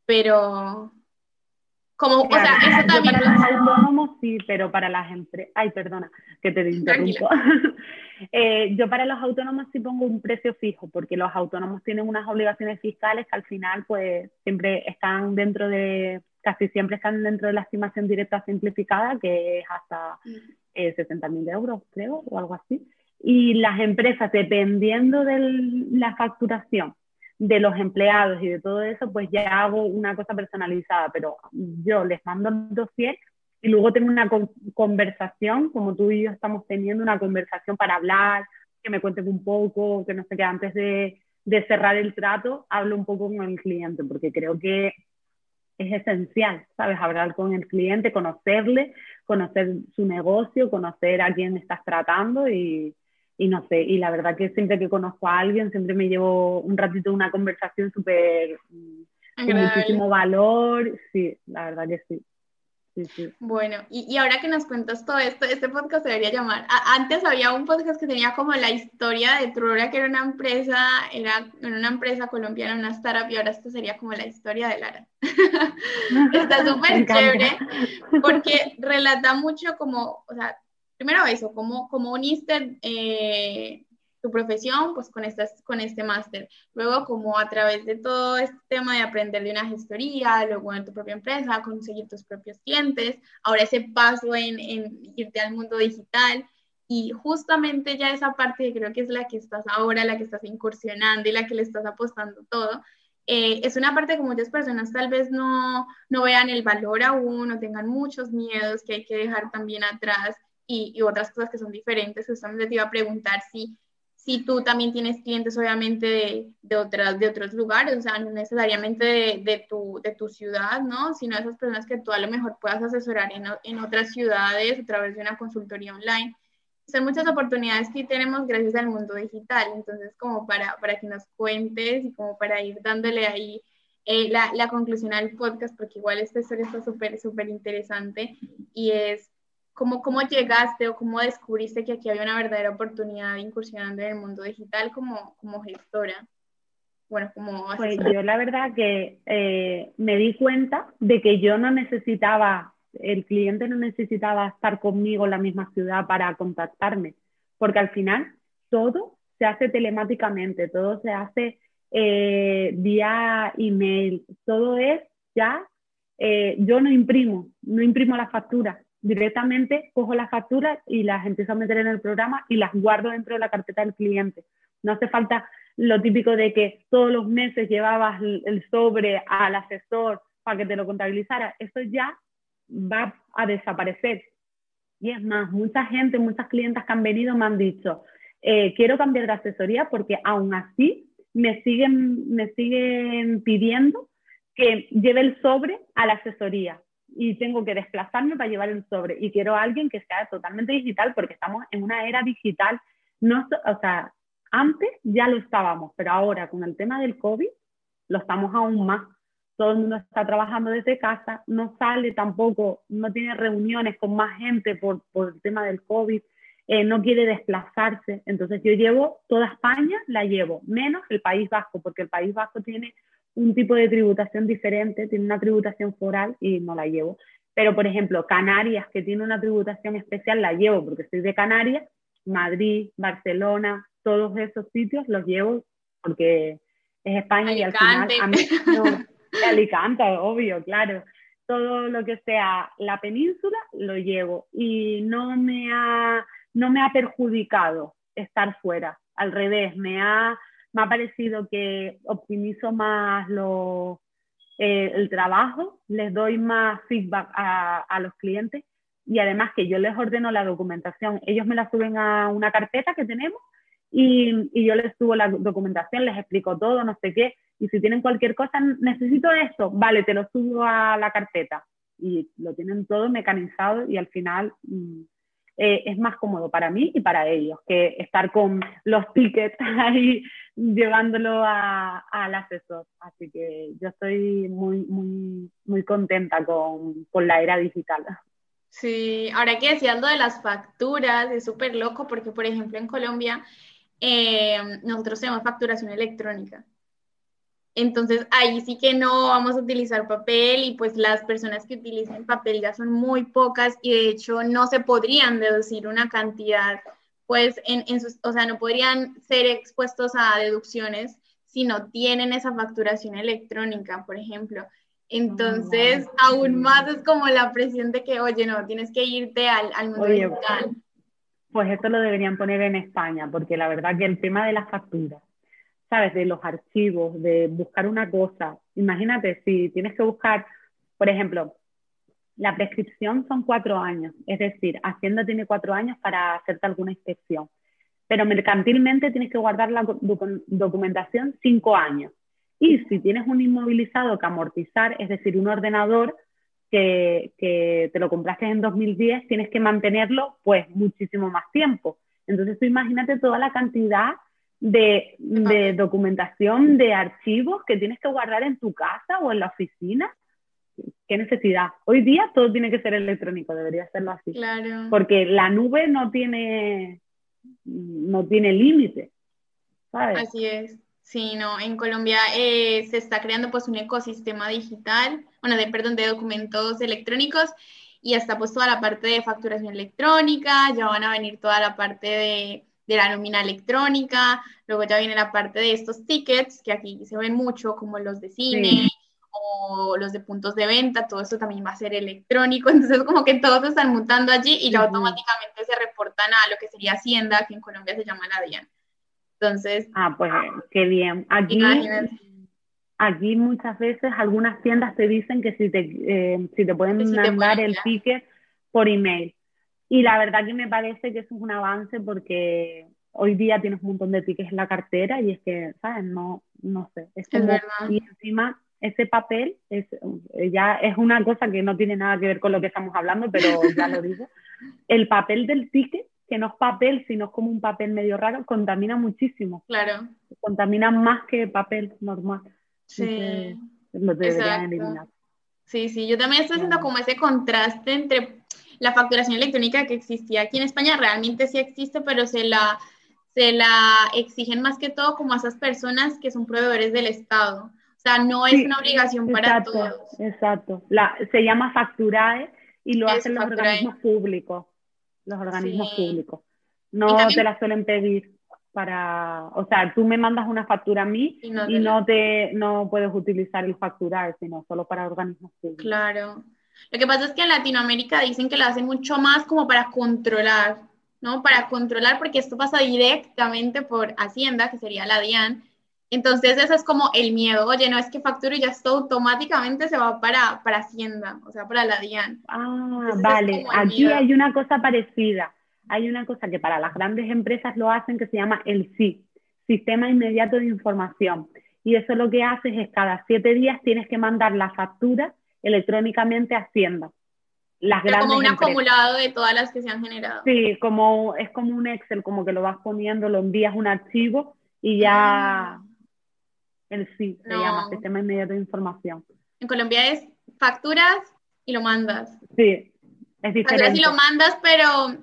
Pero, como, o sea, eso también... Para los autónomos sí, pero para las empresas... Ay, perdona, que te interrumpo. eh, yo para los autónomos sí pongo un precio fijo, porque los autónomos tienen unas obligaciones fiscales que al final pues siempre están dentro de, casi siempre están dentro de la estimación directa simplificada, que es hasta mm eh, 60.000 euros, creo, o algo así. Y las empresas, dependiendo de la facturación de los empleados y de todo eso, pues ya hago una cosa personalizada, pero yo les mando el dossier y luego tengo una conversación, como tú y yo estamos teniendo una conversación para hablar, que me cuenten un poco, que no sé qué, antes de, de cerrar el trato, hablo un poco con el cliente, porque creo que es esencial, ¿sabes? Hablar con el cliente, conocerle, conocer su negocio, conocer a quién estás tratando y, y no sé, y la verdad que siempre que conozco a alguien, siempre me llevo un ratito una conversación súper, mm, con muchísimo valor, sí, la verdad que sí. Bueno, y, ahora que nos cuentas todo esto, este podcast se debería llamar. antes había un podcast que tenía como la historia de Trura, que era una empresa, era una empresa colombiana, una startup, y ahora esto sería como la historia de Lara. Está súper chévere, porque relata mucho como, o sea, primero eso, como, como uniste eh, tu profesión, pues con, estas, con este máster. Luego, como a través de todo este tema de aprender de una gestoría, luego en tu propia empresa, conseguir tus propios clientes, ahora ese paso en, en irte al mundo digital. Y justamente ya esa parte que creo que es la que estás ahora, la que estás incursionando y la que le estás apostando todo, eh, es una parte que muchas personas tal vez no, no vean el valor aún o tengan muchos miedos que hay que dejar también atrás y, y otras cosas que son diferentes. Justamente te iba a preguntar si si tú también tienes clientes obviamente de, otras, de otros lugares, o sea, no necesariamente de, de, tu, de tu ciudad, ¿no? Sino esas personas que tú a lo mejor puedas asesorar en, en otras ciudades a través de una consultoría online. Son muchas oportunidades que tenemos gracias al mundo digital, entonces como para, para que nos cuentes y como para ir dándole ahí eh, la, la, conclusión al podcast, porque igual esta historia está súper, súper interesante y es ¿Cómo, ¿Cómo llegaste o cómo descubriste que aquí había una verdadera oportunidad incursionando en el mundo digital como, como gestora? Bueno, como Pues yo la verdad que eh, me di cuenta de que yo no necesitaba, el cliente no necesitaba estar conmigo en la misma ciudad para contactarme, porque al final todo se hace telemáticamente, todo se hace eh, vía email, todo es ya, eh, yo no imprimo, no imprimo la factura, directamente cojo las facturas y las empiezo a meter en el programa y las guardo dentro de la carpeta del cliente. No hace falta lo típico de que todos los meses llevabas el sobre al asesor para que te lo contabilizara. Eso ya va a desaparecer. Y es más, mucha gente, muchas clientas que han venido me han dicho, eh, quiero cambiar de asesoría porque aún así me siguen, me siguen pidiendo que lleve el sobre a la asesoría y tengo que desplazarme para llevar el sobre. Y quiero a alguien que sea totalmente digital porque estamos en una era digital. No, o sea, antes ya lo estábamos, pero ahora con el tema del COVID lo estamos aún más. Todo el mundo está trabajando desde casa, no sale tampoco, no tiene reuniones con más gente por, por el tema del COVID, eh, no quiere desplazarse. Entonces yo llevo toda España, la llevo, menos el País Vasco, porque el País Vasco tiene un tipo de tributación diferente, tiene una tributación foral y no la llevo. Pero, por ejemplo, Canarias, que tiene una tributación especial, la llevo porque soy de Canarias, Madrid, Barcelona, todos esos sitios los llevo porque es España y al final... A mí, no, Alicante, obvio, claro. Todo lo que sea la península lo llevo y no me ha, no me ha perjudicado estar fuera. Al revés, me ha me ha parecido que optimizo más lo, eh, el trabajo, les doy más feedback a, los clientes y además que yo les ordeno la documentación. Ellos me la suben a una carpeta que tenemos y, y, yo les subo la documentación, les explico todo, no sé qué. Y si tienen cualquier cosa, necesito esto, vale, te lo subo a la carpeta. Y lo tienen todo mecanizado y al final mm, eh, es más cómodo para mí y para ellos que estar con los tickets ahí llevándolo al asesor. Así que yo estoy muy, muy, muy contenta con, con la era digital. Sí, ahora que decías lo de las facturas, es súper loco porque, por ejemplo, en Colombia eh, nosotros tenemos facturación electrónica. Entonces ahí sí que no vamos a utilizar papel y pues las personas que utilizan papel ya son muy pocas y de hecho no se podrían deducir una cantidad, pues en, en sus, o sea, no podrían ser expuestos a deducciones si no tienen esa facturación electrónica, por ejemplo. Entonces, aún más es como la presión de que, oye, no, tienes que irte al, al mundo digital. Pues esto lo deberían poner en España, porque la verdad que el tema de las facturas De los archivos, de buscar una cosa. Imagínate si tienes que buscar, por ejemplo, la prescripción son cuatro años, es decir, Hacienda tiene cuatro años para hacerte alguna inspección, pero mercantilmente tienes que guardar la documentación cinco años. Y si tienes un inmovilizado que amortizar, es decir, un ordenador que, que te lo compraste en 2010, tienes que mantenerlo pues muchísimo más tiempo. Entonces tú imagínate toda la cantidad de, documentación, de archivos que tienes que guardar en tu casa o en la oficina, ¿qué necesidad? Hoy día todo tiene que ser electrónico, debería serlo así. Claro. Porque la nube no tiene, no tiene límite, ¿sabes? Así es. Sí, no, en Colombia eh, se está creando pues un ecosistema digital, bueno, de, perdón, de documentos electrónicos y está pues toda la parte de facturación electrónica, ya van a venir toda la parte de, de la nómina electrónica, luego ya viene la parte de estos tickets, que aquí se ven mucho, como los de cine, o los de puntos de venta, todo eso también va a ser electrónico, entonces como que todos se están mutando allí y ya automáticamente se reportan a lo que sería Hacienda, que en Colombia se llama la DIAN. Entonces... Ah, pues qué bien. Aquí, aquí muchas veces algunas tiendas te dicen que si te, eh, si te pueden mandar el ticket por email. Y la verdad que me parece que eso es un avance porque hoy día tienes un montón de tickets en la cartera y es que, ¿sabes? No, no sé. Es como, y encima ese papel es, ya es una cosa que no tiene nada que ver con lo que estamos hablando, pero ya lo digo. El papel del ticket, que no es papel, sino es como un papel medio raro, contamina muchísimo. Claro. Contamina más que papel normal. Sí. Lo deberían eliminar. Sí, sí, yo también estoy haciendo como ese contraste entre la facturación electrónica que existía aquí en España, realmente sí existe, pero se la, se la exigen más que todo como a esas personas que son proveedores del Estado. O sea, no es una obligación para todos. Exacto. La, se llama facturae y lo hacen los organismos públicos. Los organismos públicos. No te la suelen pedir para, o sea, tú me mandas una factura a mí y no, te, no puedes utilizar el facturar, sino solo para organismos públicos. Claro. Lo que pasa es que en Latinoamérica dicen que lo hacen mucho más como para controlar, ¿no? Para controlar, porque esto pasa directamente por Hacienda, que sería la DIAN, entonces, eso es como el miedo. Oye, no es que facturo y ya esto automáticamente se va para, para Hacienda, o sea, para la DIAN. Ah, vale. Aquí hay una cosa parecida. Hay una cosa que para las grandes empresas lo hacen que se llama el SI, Sistema Inmediato de Información. Y eso lo que haces es cada siete días tienes que mandar la factura electrónicamente a Hacienda. Las Pero como un acumulado de todas las que se han generado. Sí, como, es como un Excel, como que lo vas poniendo, lo envías un archivo y ya... Ah el SI, se llama Sistema Inmediato de Información. En Colombia es facturas y lo mandas. Sí, es diferente. Facturas y lo mandas, pero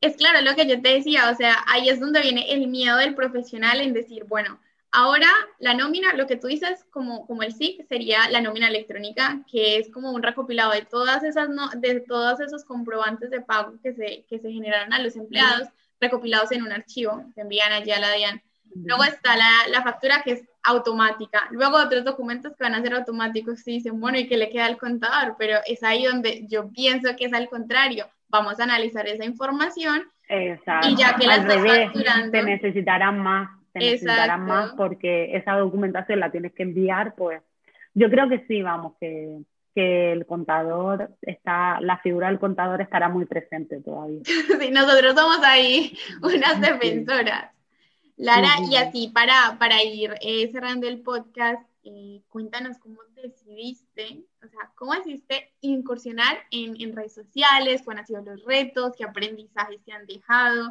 es claro lo que yo te decía, o sea, ahí es donde viene el miedo del profesional en decir, bueno, ahora la nómina, lo que tú dices como, como el SIC, sería la nómina electrónica, que es como un recopilado de todas esas de todos esos comprobantes de pago que se, que se generaron a los empleados, recopilados en un archivo, se envían allá a la DIAN. Luego está la, la, factura que es automática. Luego otros documentos que van a ser automáticos y dicen, bueno, ¿y qué le queda al contador? Pero es ahí donde yo pienso que es al contrario. Vamos a analizar esa información Exacto. y ya que la estás facturando... Te necesitarán más, te necesitarán más porque esa documentación la tienes que enviar, pues yo creo que sí, vamos, que, que el contador está, la figura del contador estará muy presente todavía. Sí, nosotros somos ahí unas defensoras. Lara, y así para, para ir eh, cerrando el podcast, eh, cuéntanos cómo decidiste, o sea, cómo decidiste incursionar en, en, redes sociales, cuáles han sido los retos, qué aprendizajes te han dejado,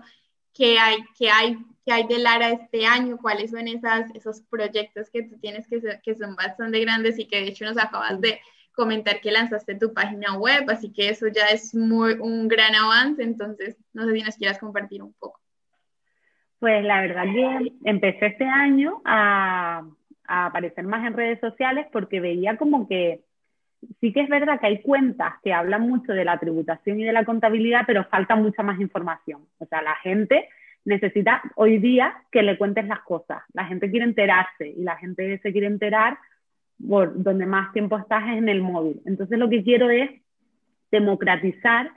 qué hay, hay, hay de Lara este año, cuáles son esas, esos proyectos que tú tienes que, que son bastante grandes y que de hecho nos acabas de comentar que lanzaste tu página web, así que eso ya es muy, un gran avance, entonces no sé si nos quieras compartir un poco. Pues la verdad que empecé este año a, aparecer más en redes sociales porque veía como que sí que es verdad que hay cuentas que hablan mucho de la tributación y de la contabilidad, pero falta mucha más información. O sea, la gente necesita hoy día que le cuentes las cosas. La gente quiere enterarse y la gente se quiere enterar por donde más tiempo estás es en el móvil. Entonces lo que quiero es democratizar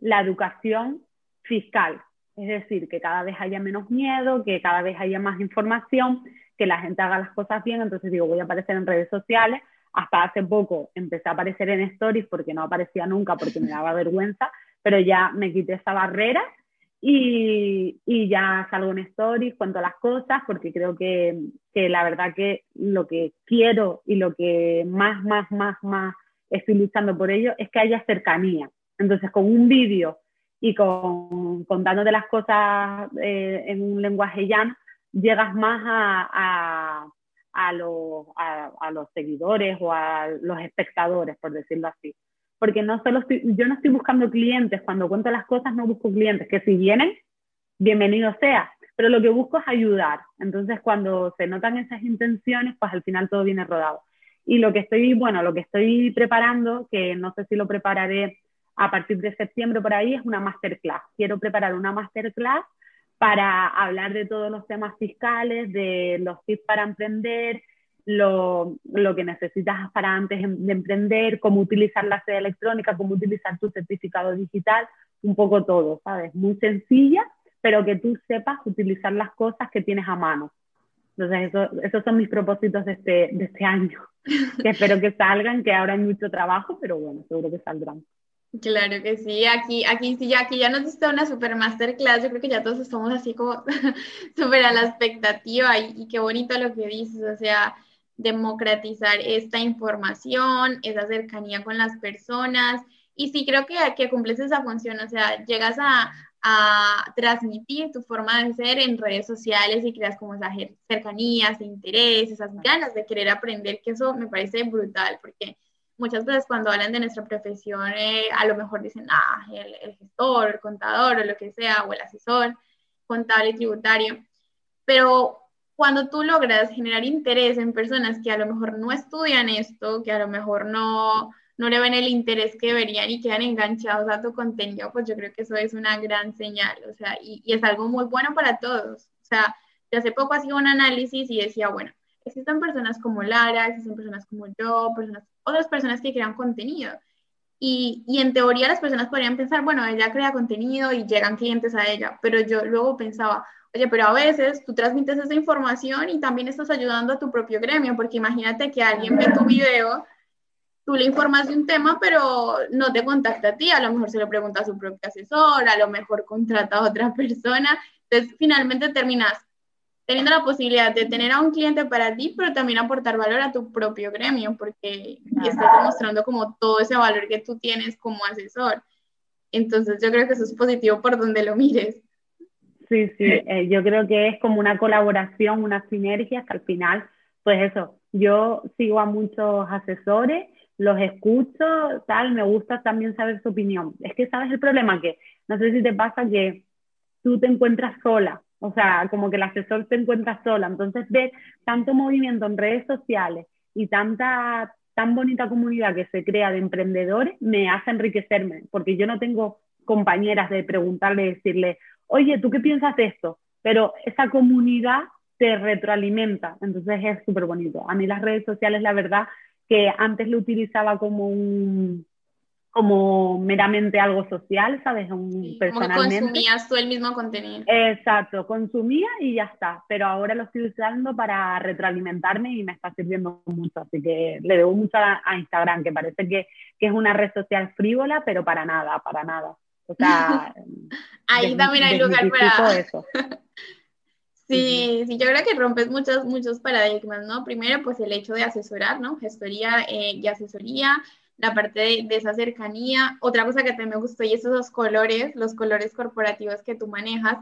la educación fiscal, es decir, que cada vez haya menos miedo, que cada vez haya más información, que la gente haga las cosas bien. Entonces digo, voy a aparecer en redes sociales. Hasta hace poco empecé a aparecer en stories porque no aparecía nunca porque me daba vergüenza, pero ya me quité esa barrera y, y, ya salgo en stories, cuento las cosas, porque creo que, que, la verdad que lo que quiero y lo que más, más, más, más estoy luchando por ello es que haya cercanía. Entonces, con un vídeo y con, contándote las cosas eh, en un lenguaje llano, llegas más a, a a, los seguidores o a los espectadores, por decirlo así. Porque no solo yo no estoy buscando clientes, cuando cuento las cosas no busco clientes, que si vienen, bienvenido sea, pero lo que busco es ayudar. Entonces, cuando se notan esas intenciones, pues al final todo viene rodado. Y lo que estoy, bueno, lo que estoy preparando, que no sé si lo prepararé a partir de septiembre por ahí, es una masterclass. Quiero preparar una masterclass para hablar de todos los temas fiscales, de los tips para emprender, lo, lo, que necesitas para antes de emprender, cómo utilizar la sede electrónica, cómo utilizar tu certificado digital, un poco todo, ¿sabes? Muy sencilla, pero que tú sepas utilizar las cosas que tienes a mano. Entonces, eso, esos son mis propósitos de este, de este año, que espero que salgan, que ahora hay mucho trabajo, pero bueno, seguro que saldrán. Claro que sí, aquí, aquí sí, aquí ya nos diste una super masterclass, yo creo que ya todos estamos así como súper a la expectativa y, qué bonito lo que dices, o sea, democratizar esta información, esa cercanía con las personas y sí creo que, que cumples esa función, o sea, llegas a, a transmitir tu forma de ser en redes sociales y creas como esas cercanías, ese interés, esas ganas de querer aprender, que eso me parece brutal, porque muchas veces cuando hablan de nuestra profesión, eh, a lo mejor dicen, ah, el, el, gestor, el contador o lo que sea, o el asesor contable y tributario. Pero cuando tú logras generar interés en personas que a lo mejor no estudian esto, que a lo mejor no, no le ven el interés que deberían y quedan enganchados a tu contenido, pues yo creo que eso es una gran señal, o sea, y, y es algo muy bueno para todos. O sea, yo hace poco hacía un análisis y decía, bueno, existen personas como Lara, existen personas como yo, personas otras personas que crean contenido. Y, y, en teoría las personas podrían pensar, bueno, ella crea contenido y llegan clientes a ella, pero yo luego pensaba, oye, pero a veces tú transmites esa información y también estás ayudando a tu propio gremio, porque imagínate que alguien ve tu video, tú le informas de un tema, pero no te contacta a ti, a lo mejor se lo pregunta a su propio asesor, a lo mejor contrata a otra persona, entonces finalmente terminas teniendo la posibilidad de tener a un cliente para ti, pero también aportar valor a tu propio gremio, porque estás demostrando como todo ese valor que tú tienes como asesor. Entonces yo creo que eso es positivo por donde lo mires. Sí, sí, eh, yo creo que es como una colaboración, una sinergia, que al final, pues eso, yo sigo a muchos asesores, los escucho, tal, me gusta también saber su opinión. Es que sabes el problema que, no sé si te pasa que tú te encuentras sola o sea, como que el asesor se encuentra sola. Entonces, ver tanto movimiento en redes sociales y tanta tan bonita comunidad que se crea de emprendedores me hace enriquecerme, porque yo no tengo compañeras de preguntarle, decirle, oye, ¿tú qué piensas de esto? Pero esa comunidad te retroalimenta, entonces es súper bonito. A mí las redes sociales, la verdad, que antes lo utilizaba como un, como meramente algo social, ¿sabes? Un, personalmente. consumías tú el mismo contenido. Exacto, consumía y ya está, pero ahora lo estoy usando para retroalimentarme y me está sirviendo mucho, así que le debo mucho a, Instagram, que parece que, que, es una red social frívola, pero para nada, para nada. O sea, ahí también hay lugar para... Eso. Sí, sí, yo creo que rompes muchos, muchos paradigmas, ¿no? Primero, pues el hecho de asesorar, ¿no? Gestoría eh, y asesoría, la parte de, esa cercanía. Otra cosa que también me gustó y esos colores, los colores corporativos que tú manejas,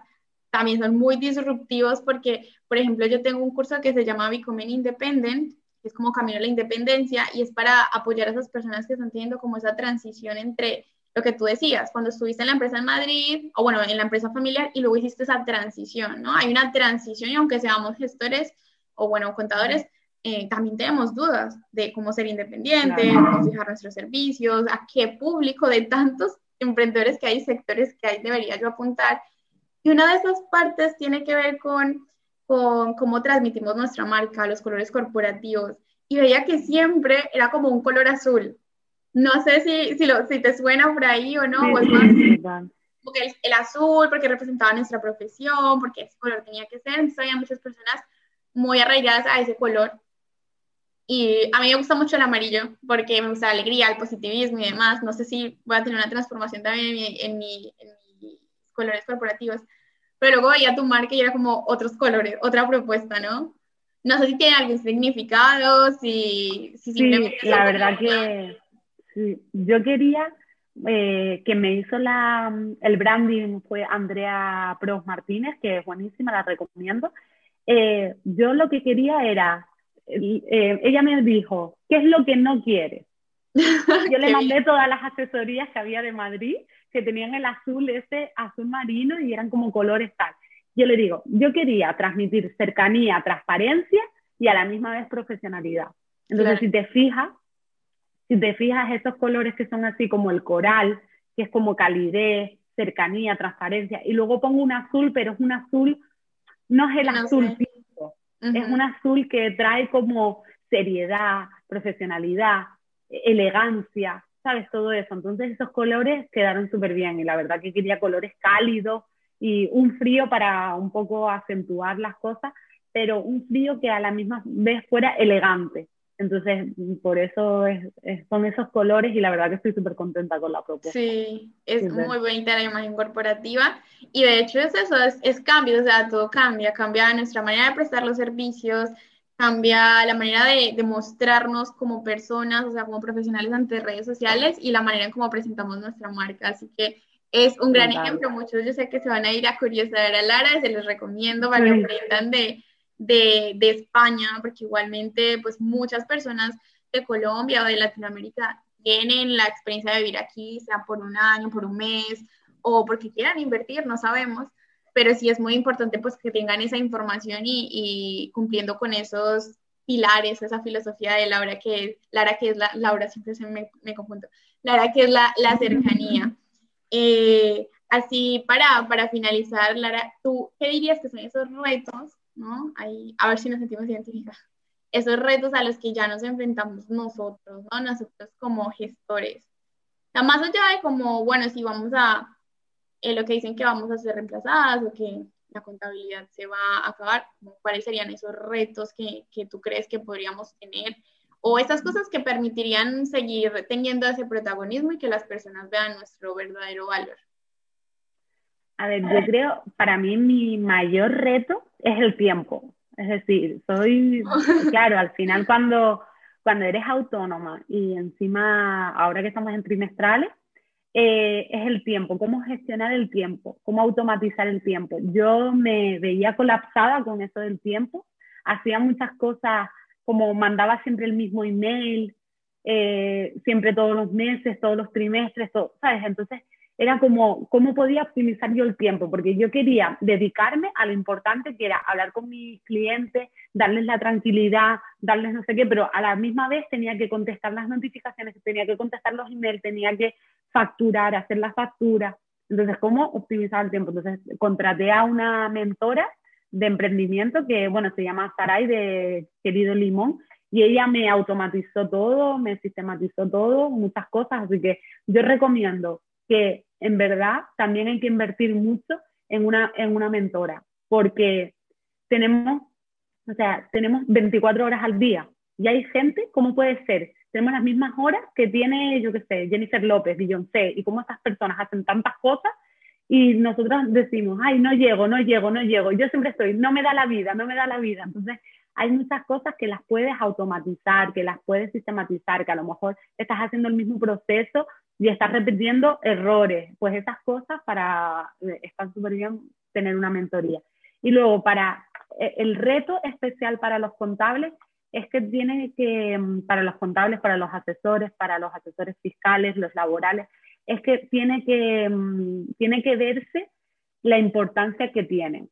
también son muy disruptivos porque, por ejemplo, yo tengo un curso que se llama Becoming Independent, que es como Camino a la Independencia y es para apoyar a esas personas que están teniendo como esa transición entre lo que tú decías, cuando estuviste en la empresa en Madrid, o bueno, en la empresa familiar y luego hiciste esa transición, ¿no? Hay una transición y aunque seamos gestores o bueno, contadores, eh, también tenemos dudas de cómo ser independiente, cómo fijar nuestros servicios, a qué público de tantos emprendedores que hay, sectores que hay, debería yo apuntar. Y una de esas partes tiene que ver con, con cómo transmitimos nuestra marca, los colores corporativos. Y veía que siempre era como un color azul. No sé si, si, lo, si te suena por ahí o no, o es más porque el, el, azul, porque representaba nuestra profesión, porque ese color tenía que ser. Entonces había muchas personas muy arraigadas a ese color y a mí me gusta mucho el amarillo porque me gusta la alegría, el positivismo y demás. No sé si voy a tener una transformación también en, mi, en, mis colores corporativos. Pero luego veía tu marca y era como otros colores, otra propuesta, ¿no? No sé si tiene algún significado, si, si simplemente... Sí, la verdad que sí. yo quería eh, que me hizo la, el branding fue Andrea Pros Martínez, que es buenísima, la recomiendo. Eh, yo lo que quería era eh, ella me dijo, ¿qué es lo que no quieres? Yo le mandé todas las asesorías que había de Madrid, que tenían el azul ese, azul marino y eran como colores tal. Yo le digo, yo quería transmitir cercanía, transparencia y a la misma vez profesionalidad. Entonces, si te fijas, si te fijas esos colores que son así como el coral, que es como calidez, cercanía, transparencia, y luego pongo un azul, pero es un azul, no es el azul es un azul que trae como seriedad, profesionalidad, elegancia, ¿sabes? Todo eso. Entonces esos colores quedaron súper bien y la verdad que quería colores cálidos y un frío para un poco acentuar las cosas, pero un frío que a la misma vez fuera elegante. Entonces, por eso es, son esos colores y la verdad que estoy súper contenta con la propuesta. Sí, es muy bonita la imagen corporativa y de hecho es eso, es, es cambio, o sea, todo cambia, cambia nuestra manera de prestar los servicios, cambia la manera de, de, mostrarnos como personas, o sea, como profesionales ante redes sociales y la manera en cómo presentamos nuestra marca. Así que es un gran ejemplo. Muchos yo sé que se van a ir a curiosar a Lara, se los recomiendo para que aprendan de, de, de, España, porque igualmente pues muchas personas de Colombia o de Latinoamérica tienen la experiencia de vivir aquí, sea por un año, por un mes o porque quieran invertir, no sabemos, pero sí es muy importante pues que tengan esa información y, y cumpliendo con esos pilares, esa filosofía de Laura que es, Lara que es la, Laura siempre se me, me confundo, Lara que es la, la cercanía. Eh, así para, para finalizar, Lara, ¿tú qué dirías que son esos retos ¿no? Ahí, a ver si nos sentimos identificados. Esos retos a los que ya nos enfrentamos nosotros, ¿no? Nosotros como gestores. O más allá de como, bueno, si vamos a, eh, lo que dicen que vamos a ser reemplazadas o que la contabilidad se va a acabar, ¿cuáles serían esos retos que, que tú crees que podríamos tener? O esas cosas que permitirían seguir teniendo ese protagonismo y que las personas vean nuestro verdadero valor. A ver, yo creo, para mí mi mayor reto es el tiempo. Es decir, soy, claro, al final cuando, cuando eres autónoma y encima, ahora que estamos en trimestrales, eh, es el tiempo, cómo gestionar el tiempo, cómo automatizar el tiempo. Yo me veía colapsada con eso del tiempo, hacía muchas cosas como mandaba siempre el mismo email, eh, siempre todos los meses, todos los trimestres, todo, ¿sabes? Entonces era como cómo podía optimizar yo el tiempo, porque yo quería dedicarme a lo importante que era hablar con mis clientes, darles la tranquilidad, darles no sé qué, pero a la misma vez tenía que contestar las notificaciones, tenía que contestar los emails, tenía que facturar, hacer las facturas. Entonces, ¿cómo optimizar el tiempo? Entonces, contraté a una mentora de emprendimiento que, bueno, se llama Saray de Querido Limón, y ella me automatizó todo, me sistematizó todo, muchas cosas, así que yo recomiendo que en verdad también hay que invertir mucho en una, en una mentora, porque tenemos, o sea, tenemos 24 horas al día y hay gente, ¿cómo puede ser? Tenemos las mismas horas que tiene, yo qué sé, Jennifer López, Beyoncé, y cómo estas personas hacen tantas cosas y nosotros decimos, ay, no llego, no llego, no llego. Yo siempre estoy, no me da la vida, no me da la vida. Entonces, hay muchas cosas que las puedes automatizar, que las puedes sistematizar, que a lo mejor estás haciendo el mismo proceso y estás repitiendo errores. Pues esas cosas para, eh, estar súper bien tener una mentoría. Y luego, para eh, el reto especial para los contables es que tiene que, mm, para los contables, para los asesores, para los asesores fiscales, los laborales, es que tiene que, mm, tiene que verse la importancia que tienen.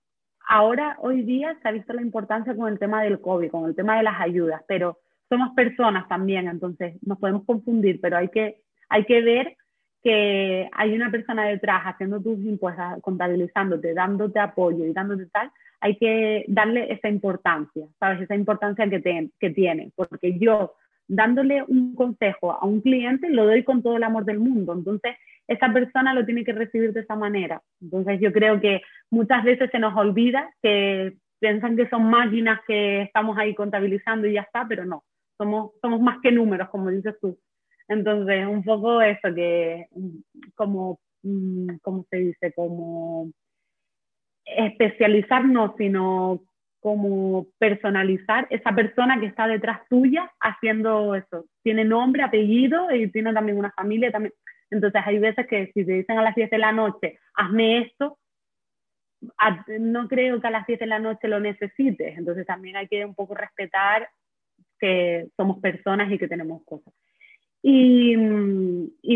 Ahora, hoy día, se ha visto la importancia con el tema del COVID, con el tema de las ayudas, pero somos personas también, entonces nos podemos confundir, pero hay que hay que ver que hay una persona detrás haciendo tus impuestos, contabilizándote, dándote apoyo y dándote tal, hay que darle esa importancia, ¿sabes? Esa importancia que, que tiene, porque yo dándole un consejo a un cliente lo doy con todo el amor del mundo, entonces esa persona lo tiene que recibir de esa manera. Entonces yo creo que muchas veces se nos olvida que piensan que son máquinas que estamos ahí contabilizando y ya está, pero no, somos, somos más que números, como dices tú. Entonces, un poco eso, que como, mm, ¿cómo se dice? Como especializarnos, sino como personalizar esa persona que está detrás tuya haciendo eso. Tiene nombre, apellido y tiene también una familia. También. Entonces hay veces que si te dicen a las 10 de la noche, hazme esto, no creo que a las 10 de la noche lo necesites. Entonces también hay que un poco respetar que somos personas y que tenemos cosas. Y,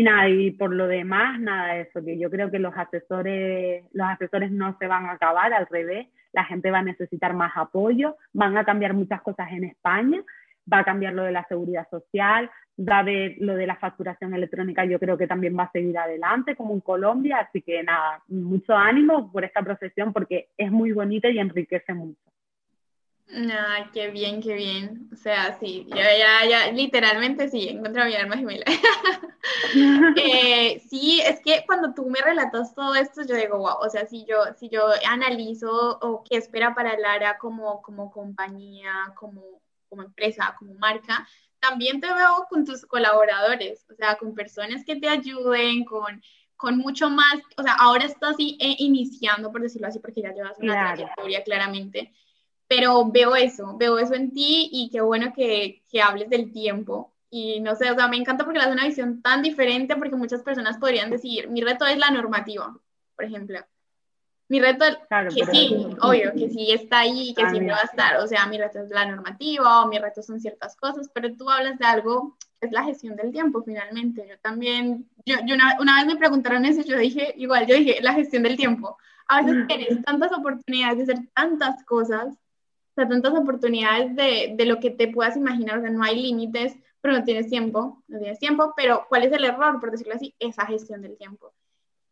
nada, y por lo demás, nada de eso, que yo creo que los asesores, los asesores no se van a acabar, al revés, la gente va a necesitar más apoyo, van a cambiar muchas cosas en España, va a cambiar lo de la seguridad social, va a haber lo de la facturación electrónica, yo creo que también va a seguir adelante, como en Colombia, así que nada, mucho ánimo por esta profesión porque es muy bonita y enriquece mucho. Ay, qué bien, qué bien. O sea, sí, yo ya, ya, literalmente sí, encontré a mi alma gemela. eh, sí, es que cuando tú me relatas todo esto, yo digo, wow, o sea, si yo, si yo analizo o qué espera para Lara como, como compañía, como, como empresa, como marca, también te veo con tus colaboradores, o sea, con personas que te ayuden, con, con mucho más, o sea, ahora estás eh, iniciando, por decirlo así, porque ya llevas una trayectoria claramente pero veo eso, veo eso en ti y qué bueno que, que, hables del tiempo. Y no sé, o sea, me encanta porque le das una visión tan diferente porque muchas personas podrían decir, mi reto es la normativa, por ejemplo. Mi reto, claro, que sí, obvio, que sí está ahí y que siempre va a estar. O sea, mi reto es la normativa o mi reto son ciertas cosas, pero tú hablas de algo, es la gestión del tiempo finalmente. Yo también, yo, yo una, una, vez me preguntaron eso, yo dije, igual, yo dije, la gestión del tiempo. A veces tienes tantas oportunidades de hacer tantas cosas tantas oportunidades de, de, lo que te puedas imaginar, o sea, no hay límites, pero no tienes tiempo, no tienes tiempo, pero ¿cuál es el error, por decirlo así? Esa gestión del tiempo.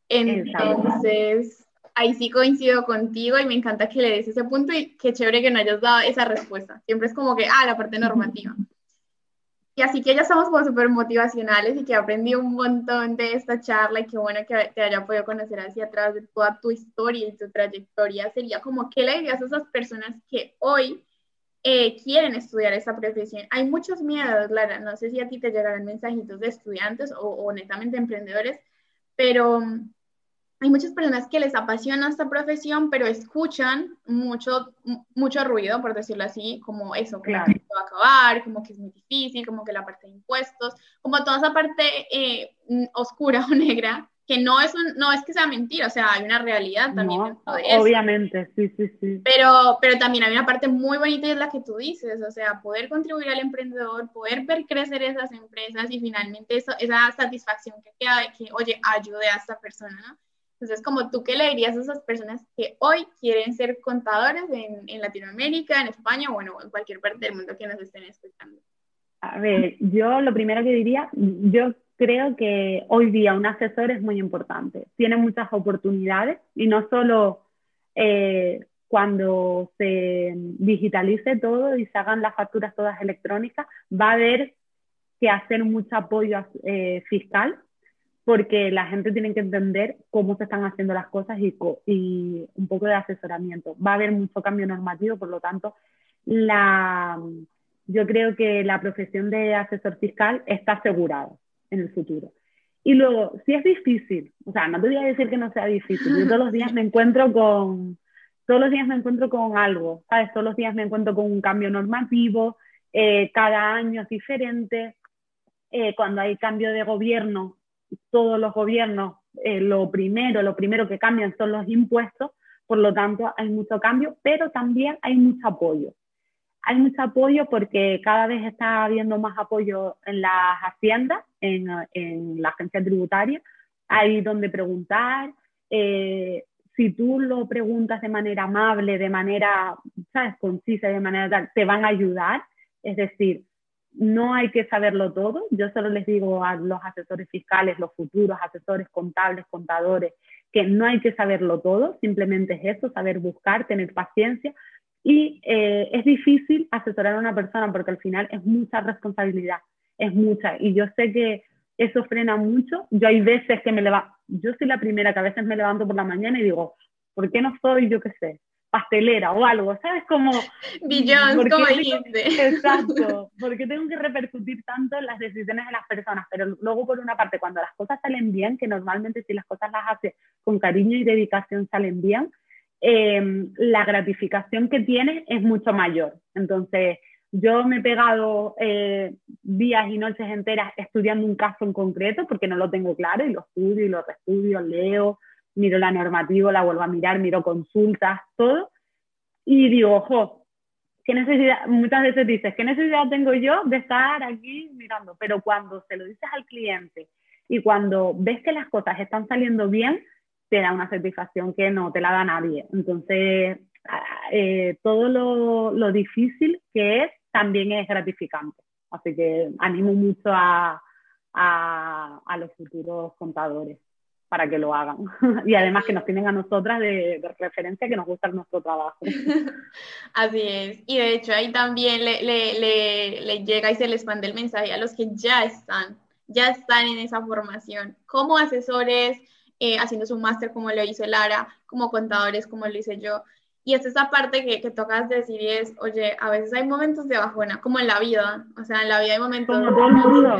Entonces, ahí sí coincido contigo y me encanta que le des ese punto y qué chévere que no hayas dado esa respuesta. Siempre es como que, ah, la parte normativa. Y así que ya estamos como súper motivacionales y que aprendí un montón de esta charla y qué bueno que te haya podido conocer hacia atrás de toda tu historia y tu trayectoria. Sería como, ¿qué le dirías a esas personas que hoy eh, quieren estudiar esta profesión? Hay muchos miedos, Lara. No sé si a ti te llegarán mensajitos de estudiantes o, o emprendedores, pero hay muchas personas que les apasiona esta profesión, pero escuchan mucho, mucho ruido, por decirlo así, como eso, que va a acabar, como que es muy difícil, como que la parte de impuestos, como toda esa parte eh, oscura o negra, que no es, no es que sea mentira, o sea, hay una realidad también. No, obviamente, sí, sí, sí. Pero, pero también hay una parte muy bonita y es la que tú dices, o sea, poder contribuir al emprendedor, poder ver crecer esas empresas y finalmente eso, esa satisfacción que queda de que, oye, ayude a esta persona, ¿no? Entonces, como tú, ¿qué le dirías a esas personas que hoy quieren ser contadores en, Latinoamérica, en España, bueno, en cualquier parte del mundo que nos estén escuchando? A ver, yo lo primero que diría, yo creo que hoy día un asesor es muy importante. Tiene muchas oportunidades y no solo eh, cuando se digitalice todo y se hagan las facturas todas electrónicas, va a haber que hacer mucho apoyo eh, fiscal porque la gente tiene que entender cómo se están haciendo las cosas y, y, un poco de asesoramiento. Va a haber mucho cambio normativo, por lo tanto, la, yo creo que la profesión de asesor fiscal está asegurada en el futuro. Y luego, si es difícil, o sea, no te voy a decir que no sea difícil, yo todos los días me encuentro con, todos los días me encuentro con algo, ¿sabes? Todos los días me encuentro con un cambio normativo, eh, cada año es diferente, eh, cuando hay cambio de gobierno todos los gobiernos eh, lo primero, lo primero que cambian son los impuestos, por lo tanto hay mucho cambio, pero también hay mucho apoyo. Hay mucho apoyo porque cada vez está habiendo más apoyo en las haciendas, en, en la agencia tributaria, hay donde preguntar. Eh, si tú lo preguntas de manera amable, de manera, ¿sabes?, concisa, de manera tal, te van a ayudar. Es decir, no hay que saberlo todo. Yo solo les digo a los asesores fiscales, los futuros asesores contables, contadores, que no hay que saberlo todo, simplemente es eso, saber buscar, tener paciencia. Y eh, es difícil asesorar a una persona porque al final es mucha responsabilidad, es mucha. Y yo sé que eso frena mucho. Yo hay veces que me levanto, yo soy la primera que a veces me levanto por la mañana y digo, ¿por qué no soy, yo qué sé, pastelera o algo, ¿sabes? Como... Billions, como dijiste. Exacto, porque tengo que repercutir tanto en las decisiones de las personas, pero luego por una parte, cuando las cosas salen bien, que normalmente si las cosas las hace con cariño y dedicación salen bien, em, la gratificación que tiene es mucho mayor. Entonces, yo me he pegado eh, días y noches enteras estudiando un caso en concreto porque no lo tengo claro y lo estudio y lo reestudio, leo, miro la normativa, la vuelvo a mirar, miro consultas, todo, y digo, ojo, ¿qué necesidad? Muchas veces dices, ¿qué necesidad tengo yo de estar aquí mirando? Pero cuando se lo dices al cliente y cuando ves que las cosas están saliendo bien, te da una satisfacción que no te la da nadie. Entonces, eh, todo lo, difícil que es también es gratificante. Así que animo mucho a, a los futuros contadores para que lo hagan. y además que nos tienen a nosotras de, referencia que nos gusta nuestro trabajo. Así es. Y de hecho ahí también le, le, le, le, llega y se les manda el mensaje a los que ya están, ya están en esa formación, como asesores, eh, haciendo su máster como lo hizo Lara, como contadores como lo hice yo. Y es esa parte que, que tocas decir y es, oye, a veces hay momentos de bajona, como en la vida, o sea, en la vida hay momentos... Como todo el mundo.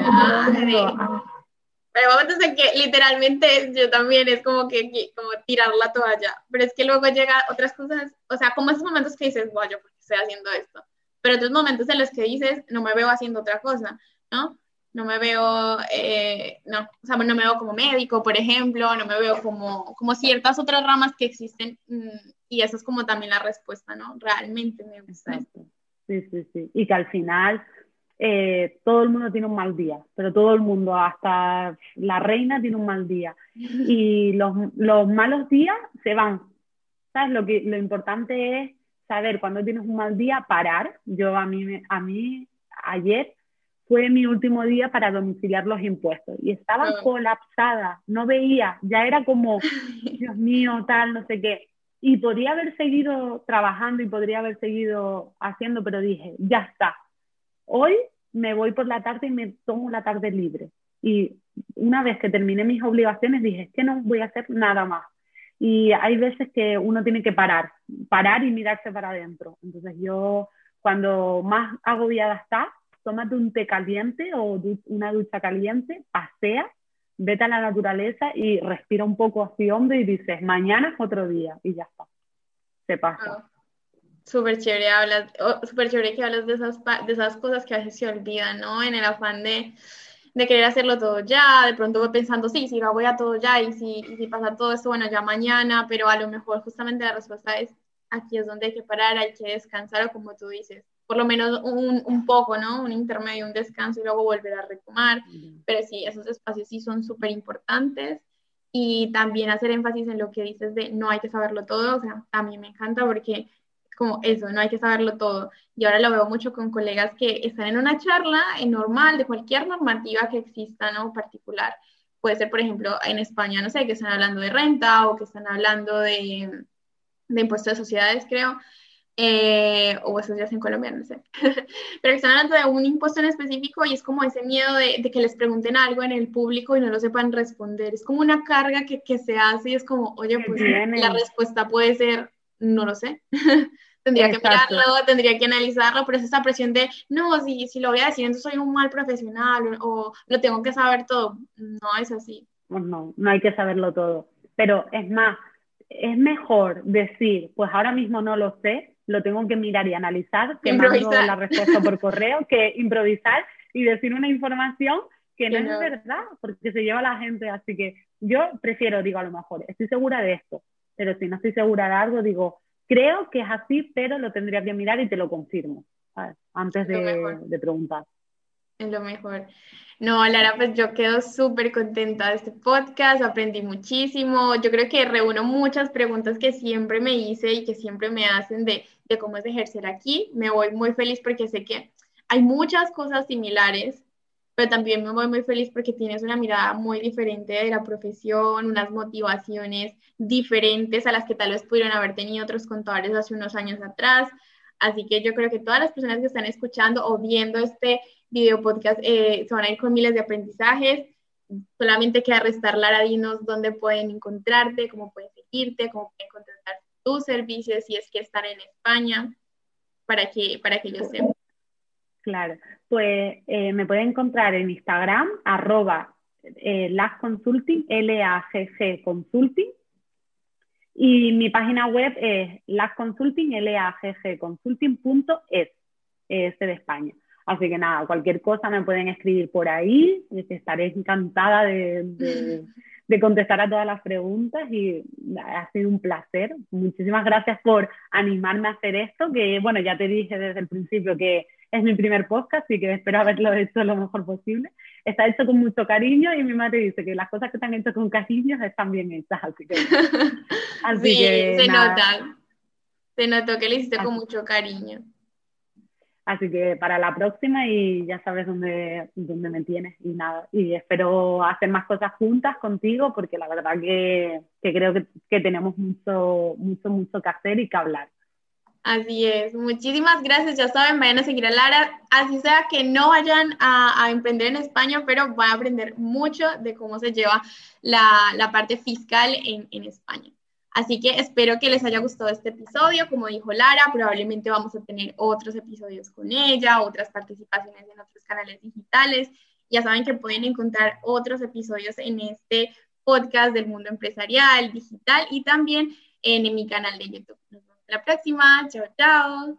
Pero hay momentos en que literalmente yo también es como que, como tirar la toalla, pero es que luego llega otras cosas, o sea, como esos momentos que dices, wow, yo estoy haciendo esto, pero otros momentos en los que dices, no me veo haciendo otra cosa, ¿no? No me veo, eh, no, o sea, no me veo como médico, por ejemplo, no me veo como, como ciertas otras ramas que existen mm, y esa es como también la respuesta, ¿no? Realmente me gusta Sí, sí, sí. Y que al final eh, todo el mundo tiene un mal día, pero todo el mundo, hasta la reina tiene un mal día. Y los, los malos días se van. ¿Sabes? Lo, que, lo importante es saber cuando tienes un mal día, parar. Yo a mí, a mí ayer fue mi último día para domiciliar los impuestos y estaba colapsada, no veía, ya era como, Dios mío, tal, no sé qué. Y podría haber seguido trabajando y podría haber seguido haciendo, pero dije, ya está, Hoy me voy por la tarde y me tomo la tarde libre. Y una vez que terminé mis obligaciones dije, es que no voy a hacer nada más. Y hay veces que uno tiene que parar, parar y mirarse para adentro. Entonces yo, cuando más agobiada está, tómate un té caliente o una ducha caliente, pasea, vete a la naturaleza y respira un poco así hondo y dices, mañana es otro día y ya está. Se pasa. Súper chévere, hablas, super chévere que hablas de esas, de esas cosas que a veces se olvidan, ¿no? En el afán de, de querer hacerlo todo ya, de pronto voy pensando, sí, sí, lo voy a todo ya, y si, y si pasa todo esto, bueno, ya mañana, pero a lo mejor justamente la respuesta es, aquí es donde hay que parar, hay que descansar, o como tú dices, por lo menos un, un poco, ¿no? Un intermedio, un descanso y luego volver a retomar, pero sí, esos espacios sí son súper importantes. Y también hacer énfasis en lo que dices de no hay que saberlo todo, o sea, a mí me encanta porque como eso, no hay que saberlo todo. Y ahora lo veo mucho con colegas que están en una charla normal de cualquier normativa que exista, ¿no? Particular. Puede ser, por ejemplo, en España, no sé, que están hablando de renta o que están hablando de, de impuestos de sociedades, creo. Eh, o eso ya es en Colombia, no sé, pero están hablando de un impuesto en específico y es como ese miedo de, de, que les pregunten algo en el público y no lo sepan responder. Es como una carga que, que se hace y es como, oye, pues la respuesta puede ser, no lo sé. tendría que mirarlo, tendría que analizarlo, pero es esa presión de, no, si, si lo voy a decir, entonces soy un mal profesional o, lo tengo que saber todo. No es así. Pues no, no hay que saberlo todo. Pero es más, es mejor decir, pues ahora mismo no lo sé, lo tengo que mirar y analizar, que mando la respuesta por correo, que improvisar y decir una información que no, es verdad, porque se lleva la gente. Así que yo prefiero, digo, a lo mejor, estoy segura de esto, pero si no estoy segura de algo, digo, Creo que es así, pero lo tendría que mirar y te lo confirmo, antes de, de, preguntar. Es lo mejor. No, Lara, pues yo quedo súper contenta de este podcast, aprendí muchísimo. Yo creo que reúno muchas preguntas que siempre me hice y que siempre me hacen de, de cómo es ejercer aquí. Me voy muy feliz porque sé que hay muchas cosas similares pero también me voy muy feliz porque tienes una mirada muy diferente de la profesión, unas motivaciones diferentes a las que tal vez pudieron haber tenido otros contadores hace unos años atrás. Así que yo creo que todas las personas que están escuchando o viendo este video podcast eh, se van a ir con miles de aprendizajes. Solamente queda restar, Lara, dinos dónde pueden encontrarte, cómo pueden seguirte, cómo pueden contratar tus servicios si es que están en España, para que, para que ellos sepan. Claro, pues eh, me pueden encontrar en Instagram, arroba eh, Consulting, L-A-G-G Consulting, y mi página web es lasconsulting, L-A-G-G Consulting.es, es de España. Así que nada, cualquier cosa me pueden escribir por ahí, estaré encantada de, de contestar a todas las preguntas y ha sido un placer. Muchísimas gracias por animarme a hacer esto, que bueno, ya te dije desde el principio que es mi primer podcast y que espero haberlo hecho lo mejor posible. Está hecho con mucho cariño y mi madre dice que las cosas que están hechas con cariño están bien hechas, así que... Así sí, se nota. Se notó que le hiciste con mucho cariño. Así que para la próxima y ya sabes dónde, dónde me tienes y nada. Y espero hacer más cosas juntas contigo porque la verdad que, que creo que, que, tenemos mucho, mucho, mucho que hacer y que hablar. Así es. Muchísimas gracias. Ya saben, vayan a seguir a Lara. Así sea que no vayan a, a emprender en España, pero van a aprender mucho de cómo se lleva la, la parte fiscal en, en España. Así que espero que les haya gustado este episodio. Como dijo Lara, probablemente vamos a tener otros episodios con ella, otras participaciones en otros canales digitales. Ya saben que pueden encontrar otros episodios en este podcast del mundo empresarial, digital y también en, mi canal de YouTube. La próxima. Chao, chao.